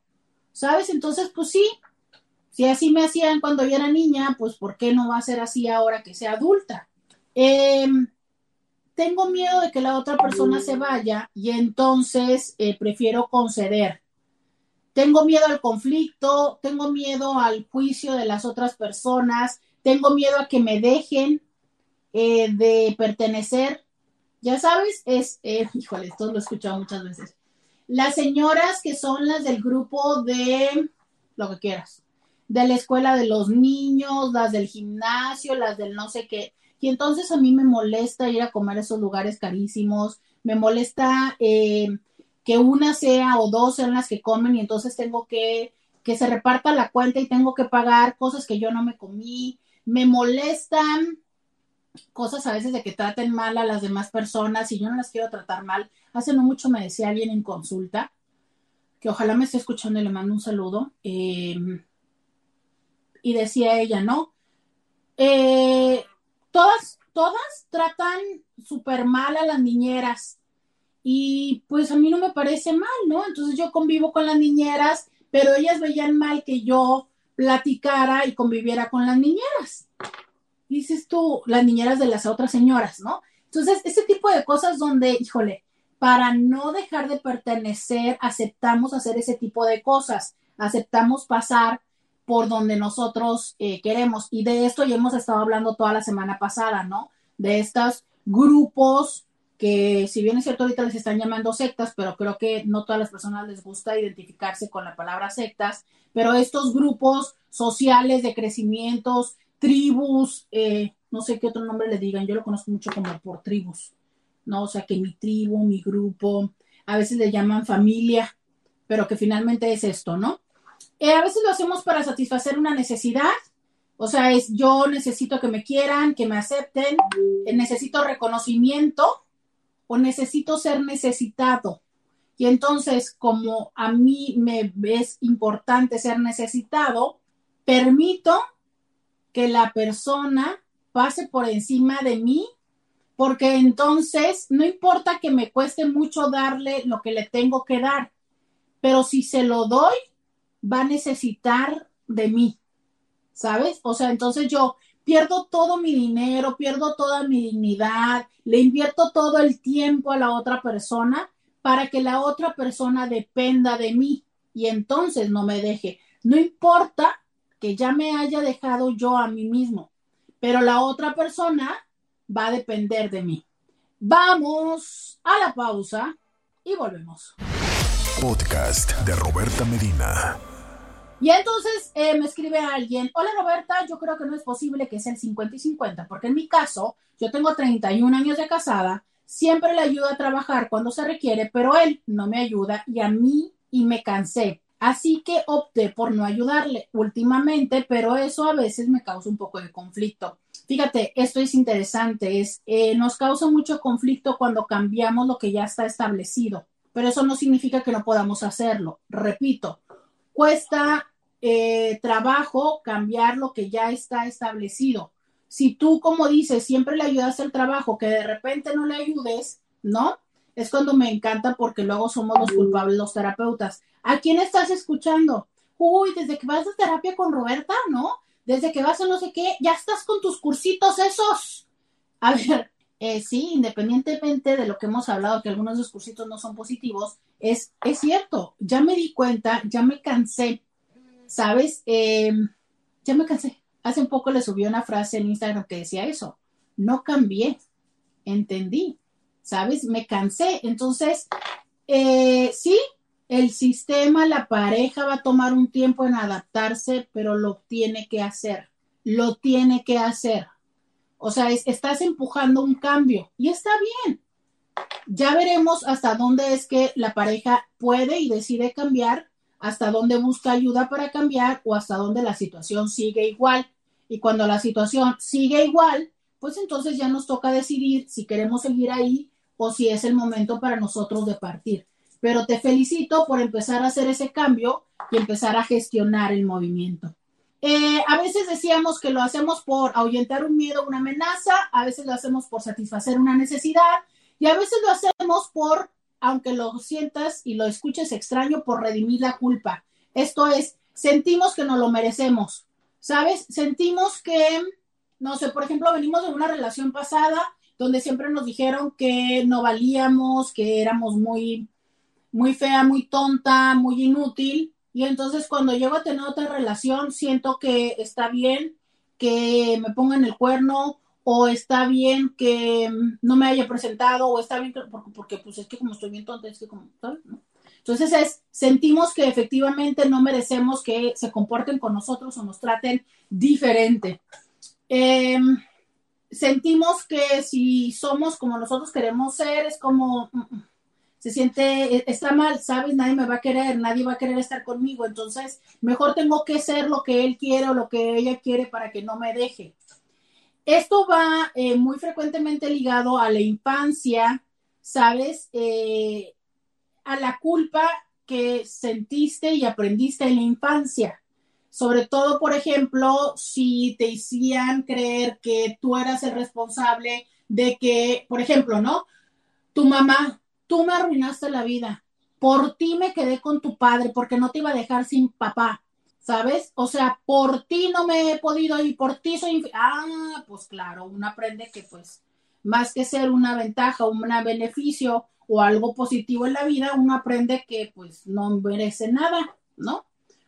B: ¿sabes? Entonces, pues sí, si así me hacían cuando yo era niña, pues ¿por qué no va a ser así ahora que sea adulta? Em, tengo miedo de que la otra persona se vaya y entonces eh, prefiero conceder. Tengo miedo al conflicto, tengo miedo al juicio de las otras personas, tengo miedo a que me dejen eh, de pertenecer. Ya sabes, es, eh, híjole, esto lo he escuchado muchas veces. Las señoras que son las del grupo de lo que quieras, de la escuela de los niños, las del gimnasio, las del no sé qué y entonces a mí me molesta ir a comer esos lugares carísimos, me molesta eh, que una sea o dos sean las que comen y entonces tengo que que se reparta la cuenta y tengo que pagar cosas que yo no me comí, me molestan cosas a veces de que traten mal a las demás personas y yo no las quiero tratar mal. Hace no mucho me decía alguien en consulta, que ojalá me esté escuchando y le mando un saludo, eh, y decía ella, ¿no? Eh, todas, todas tratan súper mal a las niñeras. Y pues a mí no me parece mal, ¿no? Entonces yo convivo con las niñeras, pero ellas veían mal que yo platicara y conviviera con las niñeras. Dices tú, las niñeras de las otras señoras, ¿no? Entonces, ese tipo de cosas donde, híjole, para no dejar de pertenecer, aceptamos hacer ese tipo de cosas, aceptamos pasar por donde nosotros eh, queremos. Y de esto ya hemos estado hablando toda la semana pasada, ¿no? De estos grupos que si bien es cierto ahorita les están llamando sectas, pero creo que no todas las personas les gusta identificarse con la palabra sectas, pero estos grupos sociales de crecimientos, tribus, eh, no sé qué otro nombre le digan, yo lo conozco mucho como por tribus, ¿no? O sea, que mi tribu, mi grupo, a veces le llaman familia, pero que finalmente es esto, ¿no? Eh, a veces lo hacemos para satisfacer una necesidad, o sea, es yo necesito que me quieran, que me acepten, eh, necesito reconocimiento, o necesito ser necesitado. Y entonces, como a mí me es importante ser necesitado, permito que la persona pase por encima de mí, porque entonces no importa que me cueste mucho darle lo que le tengo que dar, pero si se lo doy, va a necesitar de mí, ¿sabes? O sea, entonces yo pierdo todo mi dinero, pierdo toda mi dignidad, le invierto todo el tiempo a la otra persona para que la otra persona dependa de mí y entonces no me deje. No importa que ya me haya dejado yo a mí mismo, pero la otra persona va a depender de mí. Vamos a la pausa y volvemos.
A: Podcast de Roberta Medina.
B: Y entonces eh, me escribe alguien, hola Roberta, yo creo que no es posible que sea el 50 y 50, porque en mi caso, yo tengo 31 años de casada, siempre le ayudo a trabajar cuando se requiere, pero él no me ayuda y a mí y me cansé. Así que opté por no ayudarle últimamente, pero eso a veces me causa un poco de conflicto. Fíjate, esto es interesante, es, eh, nos causa mucho conflicto cuando cambiamos lo que ya está establecido, pero eso no significa que no podamos hacerlo. Repito, cuesta eh, trabajo cambiar lo que ya está establecido. Si tú, como dices, siempre le ayudas al trabajo, que de repente no le ayudes, ¿no? Es cuando me encanta porque luego somos los culpables, los terapeutas. ¿A quién estás escuchando? Uy, desde que vas a terapia con Roberta, ¿no? Desde que vas a no sé qué, ya estás con tus cursitos esos. A ver, eh, sí, independientemente de lo que hemos hablado, que algunos de los cursitos no son positivos, es, es cierto, ya me di cuenta, ya me cansé ¿sabes? Em, ya me cansé. Hace un poco le subí una frase en Instagram que decía eso. No cambié, entendí, ¿sabes? Me cansé. Entonces, eh, sí, el sistema, la pareja va a tomar un tiempo en adaptarse, pero lo tiene que hacer. Lo tiene que hacer. O sea, estás empujando un cambio y está bien. Ya veremos hasta dónde es que la pareja puede y decide cambiar hasta dónde busca ayuda para cambiar o hasta dónde la situación sigue igual. Y cuando la situación sigue igual, pues entonces ya nos toca decidir si queremos seguir ahí o si es el momento para nosotros de partir. Pero te felicito por empezar a hacer ese cambio y empezar a gestionar el movimiento. Eh, a veces decíamos que lo hacemos por ahuyentar un miedo, una amenaza, a veces lo hacemos por satisfacer una necesidad y a veces lo hacemos por aunque lo sientas y lo escuches extraño, por redimir la culpa. Esto es, sentimos que no lo merecemos, ¿sabes? Sentimos que, no sé, por ejemplo, venimos de una relación pasada donde siempre nos dijeron que no valíamos, que éramos muy, muy fea, muy tonta, muy inútil. Y entonces cuando llego a tener otra relación, siento que está bien que me pongan el cuerno o está bien que mm, no me haya presentado, o está bien que, porque, pues es que como estoy bien tonta, es que como, Entonces es, sentimos que efectivamente no merecemos que se comporten con nosotros o nos traten diferente. Em, sentimos que si somos como nosotros queremos ser, es como, mm, mm, se siente, e, está mal, ¿sabes? Nadie me va a querer, nadie va a querer estar conmigo, entonces mejor tengo que ser lo que él quiere o lo que ella quiere para que no me deje. Esto va eh, muy frecuentemente ligado a la infancia, ¿sabes? Eh, a la culpa que sentiste y aprendiste en la infancia. Sobre todo, por ejemplo, si te hacían creer que tú eras el responsable de que, por ejemplo, ¿no? Tu mamá, tú me arruinaste la vida. Por ti me quedé con tu padre porque no te iba a dejar sin papá. ¿Sabes? O sea, por ti no me he podido ir, por ti soy... Ah, pues claro, uno aprende que pues más que ser una ventaja, un beneficio o algo positivo en la vida, uno aprende que pues no merece nada, ¿no?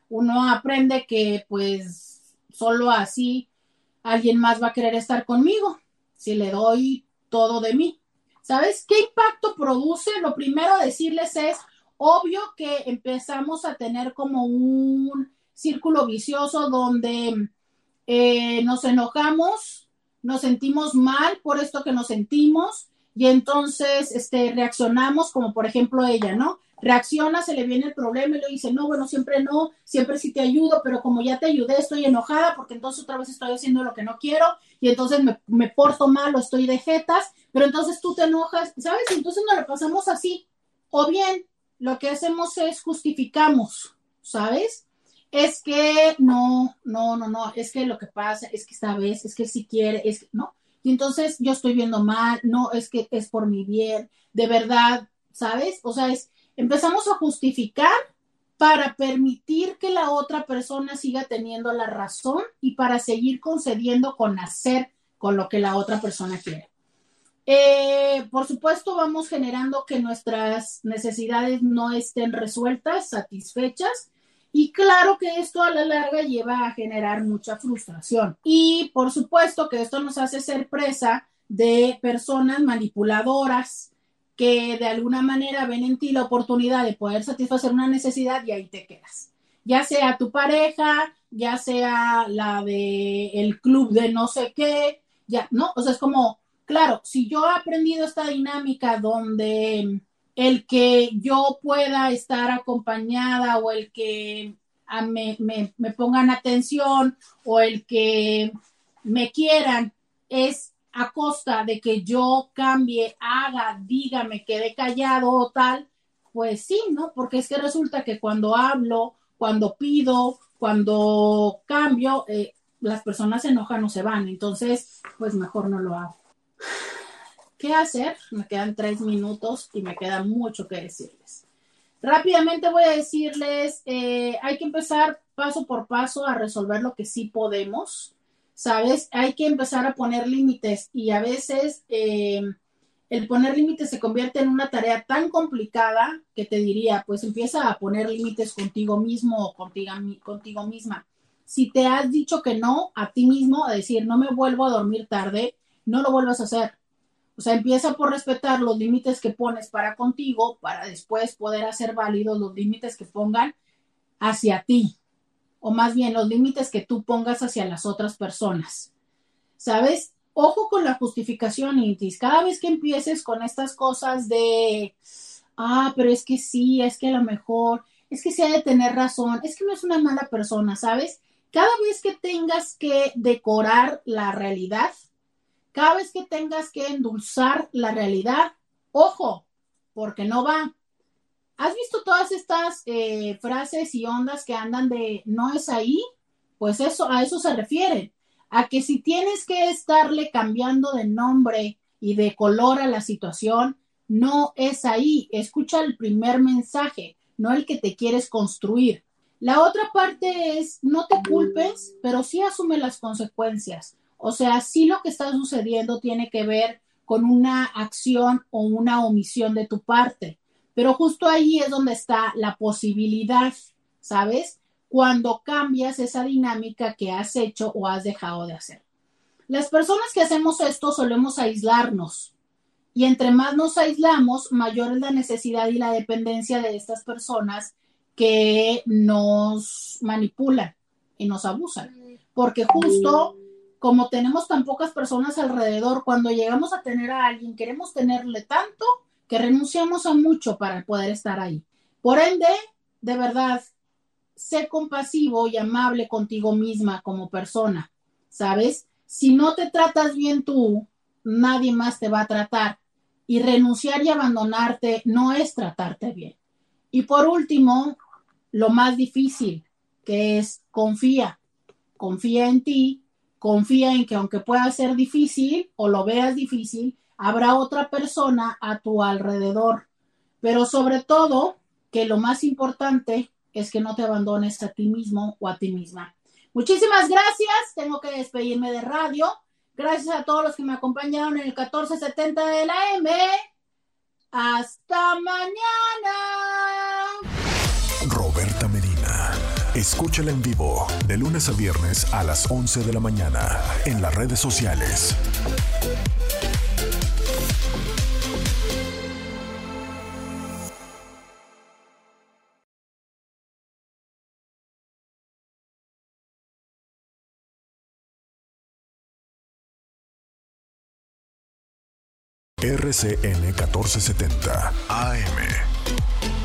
B: Uno aprende que pues solo así alguien más va a querer estar conmigo, si le doy todo de mí. ¿Sabes qué impacto produce? Lo primero a decirles es, obvio que empezamos a tener como un círculo vicioso donde eh, nos enojamos, nos sentimos mal por esto que nos sentimos y entonces este, reaccionamos como por ejemplo ella, ¿no? Reacciona, se le viene el problema y le dice, no, bueno, siempre no, siempre sí te ayudo, pero como ya te ayudé, estoy enojada porque entonces otra vez estoy haciendo lo que no quiero y entonces me, me porto mal o estoy de jetas, pero entonces tú te enojas, ¿sabes? Entonces nos lo pasamos así. O bien, lo que hacemos es justificamos, ¿sabes? Es que no, no, no, no, es que lo que pasa es que esta vez, es que si quiere, es que no. Y entonces yo estoy viendo mal, no, es que es por mi bien, de verdad, ¿sabes? O sea, es, empezamos a justificar para permitir que la otra persona siga teniendo la razón y para seguir concediendo con hacer con lo que la otra persona quiere. Eh, por supuesto, vamos generando que nuestras necesidades no estén resueltas, satisfechas, y claro que esto a la larga lleva a generar mucha frustración. Y por supuesto que esto nos hace ser presa de personas manipuladoras que de alguna manera ven en ti la oportunidad de poder satisfacer una necesidad y ahí te quedas. Ya sea tu pareja, ya sea la de el club de no sé qué, ya, ¿no? O sea, es como, claro, si yo he aprendido esta dinámica donde el que yo pueda estar acompañada o el que ah, me, pongan atención o el que me quieran es a costa de que yo cambie, haga, diga, me quede callado o tal, pues sí, ¿no? Porque es que resulta que cuando hablo, cuando pido, cuando cambio, eh, las personas se enojan o se van. Entonces, pues mejor no lo hago. ¿Qué hacer? Me quedan tres minutos y me queda mucho que decirles. Rápidamente voy a decirles, eh, hay que empezar paso por paso a resolver lo que sí podemos, ¿sabes? Hay que empezar a poner límites y a veces eh, el poner límites se convierte en una tarea tan complicada que te diría, pues empieza a poner límites contigo mismo o contigo, contigo misma. Si te has dicho que no a ti mismo, a decir, no me vuelvo a dormir tarde, no lo vuelvas a hacer o sea, empieza por respetar los límites que pones para contigo, para después poder hacer válidos los límites que pongan hacia ti, o más bien los límites que tú pongas hacia las otras personas. ¿Sabes? Ojo con la justificación, Intis. Cada vez que empieces con estas cosas de, ah, pero es que sí, es que a lo mejor, es que sí ha de tener razón, es que no es una mala persona, ¿sabes? Cada vez que tengas que decorar la realidad, cada vez que tengas que endulzar la realidad, ojo, porque no va. ¿Has visto todas estas eh, frases y ondas que andan de no es ahí? Pues eso, a eso se refiere. A que si tienes que estarle cambiando de nombre y de color a la situación, no es ahí. Escucha el primer mensaje, no el que te quieres construir. La otra parte es, no te culpes, pero sí asume las consecuencias. O sea, sí lo que está sucediendo tiene que ver con una acción o una omisión de tu parte, pero justo ahí es donde está la posibilidad, ¿sabes? Cuando cambias esa dinámica que has hecho o has dejado de hacer. Las personas que hacemos esto solemos aislarnos y entre más nos aislamos, mayor es la necesidad y la dependencia de estas personas que nos manipulan y nos abusan, porque justo como tenemos tan pocas personas alrededor, cuando llegamos a tener a alguien, queremos tenerle tanto que renunciamos a mucho para poder estar ahí. Por ende, de verdad, sé compasivo y amable contigo misma como persona, ¿sabes? Si no te tratas bien tú, nadie más te va a tratar. Y renunciar y abandonarte no es tratarte bien. Y por último, lo más difícil, que es confía. Confía en ti confía en que aunque pueda ser difícil o lo veas difícil, habrá otra persona a tu alrededor. Pero sobre todo, que lo más importante es que no te abandones a ti mismo o a ti misma. Muchísimas gracias. Tengo que despedirme de radio. Gracias a todos los que me acompañaron en el 1470 de la M. Hasta mañana.
A: Escúchala en vivo de lunes a viernes a las 11 de la mañana en las redes sociales. RCN 1470 AM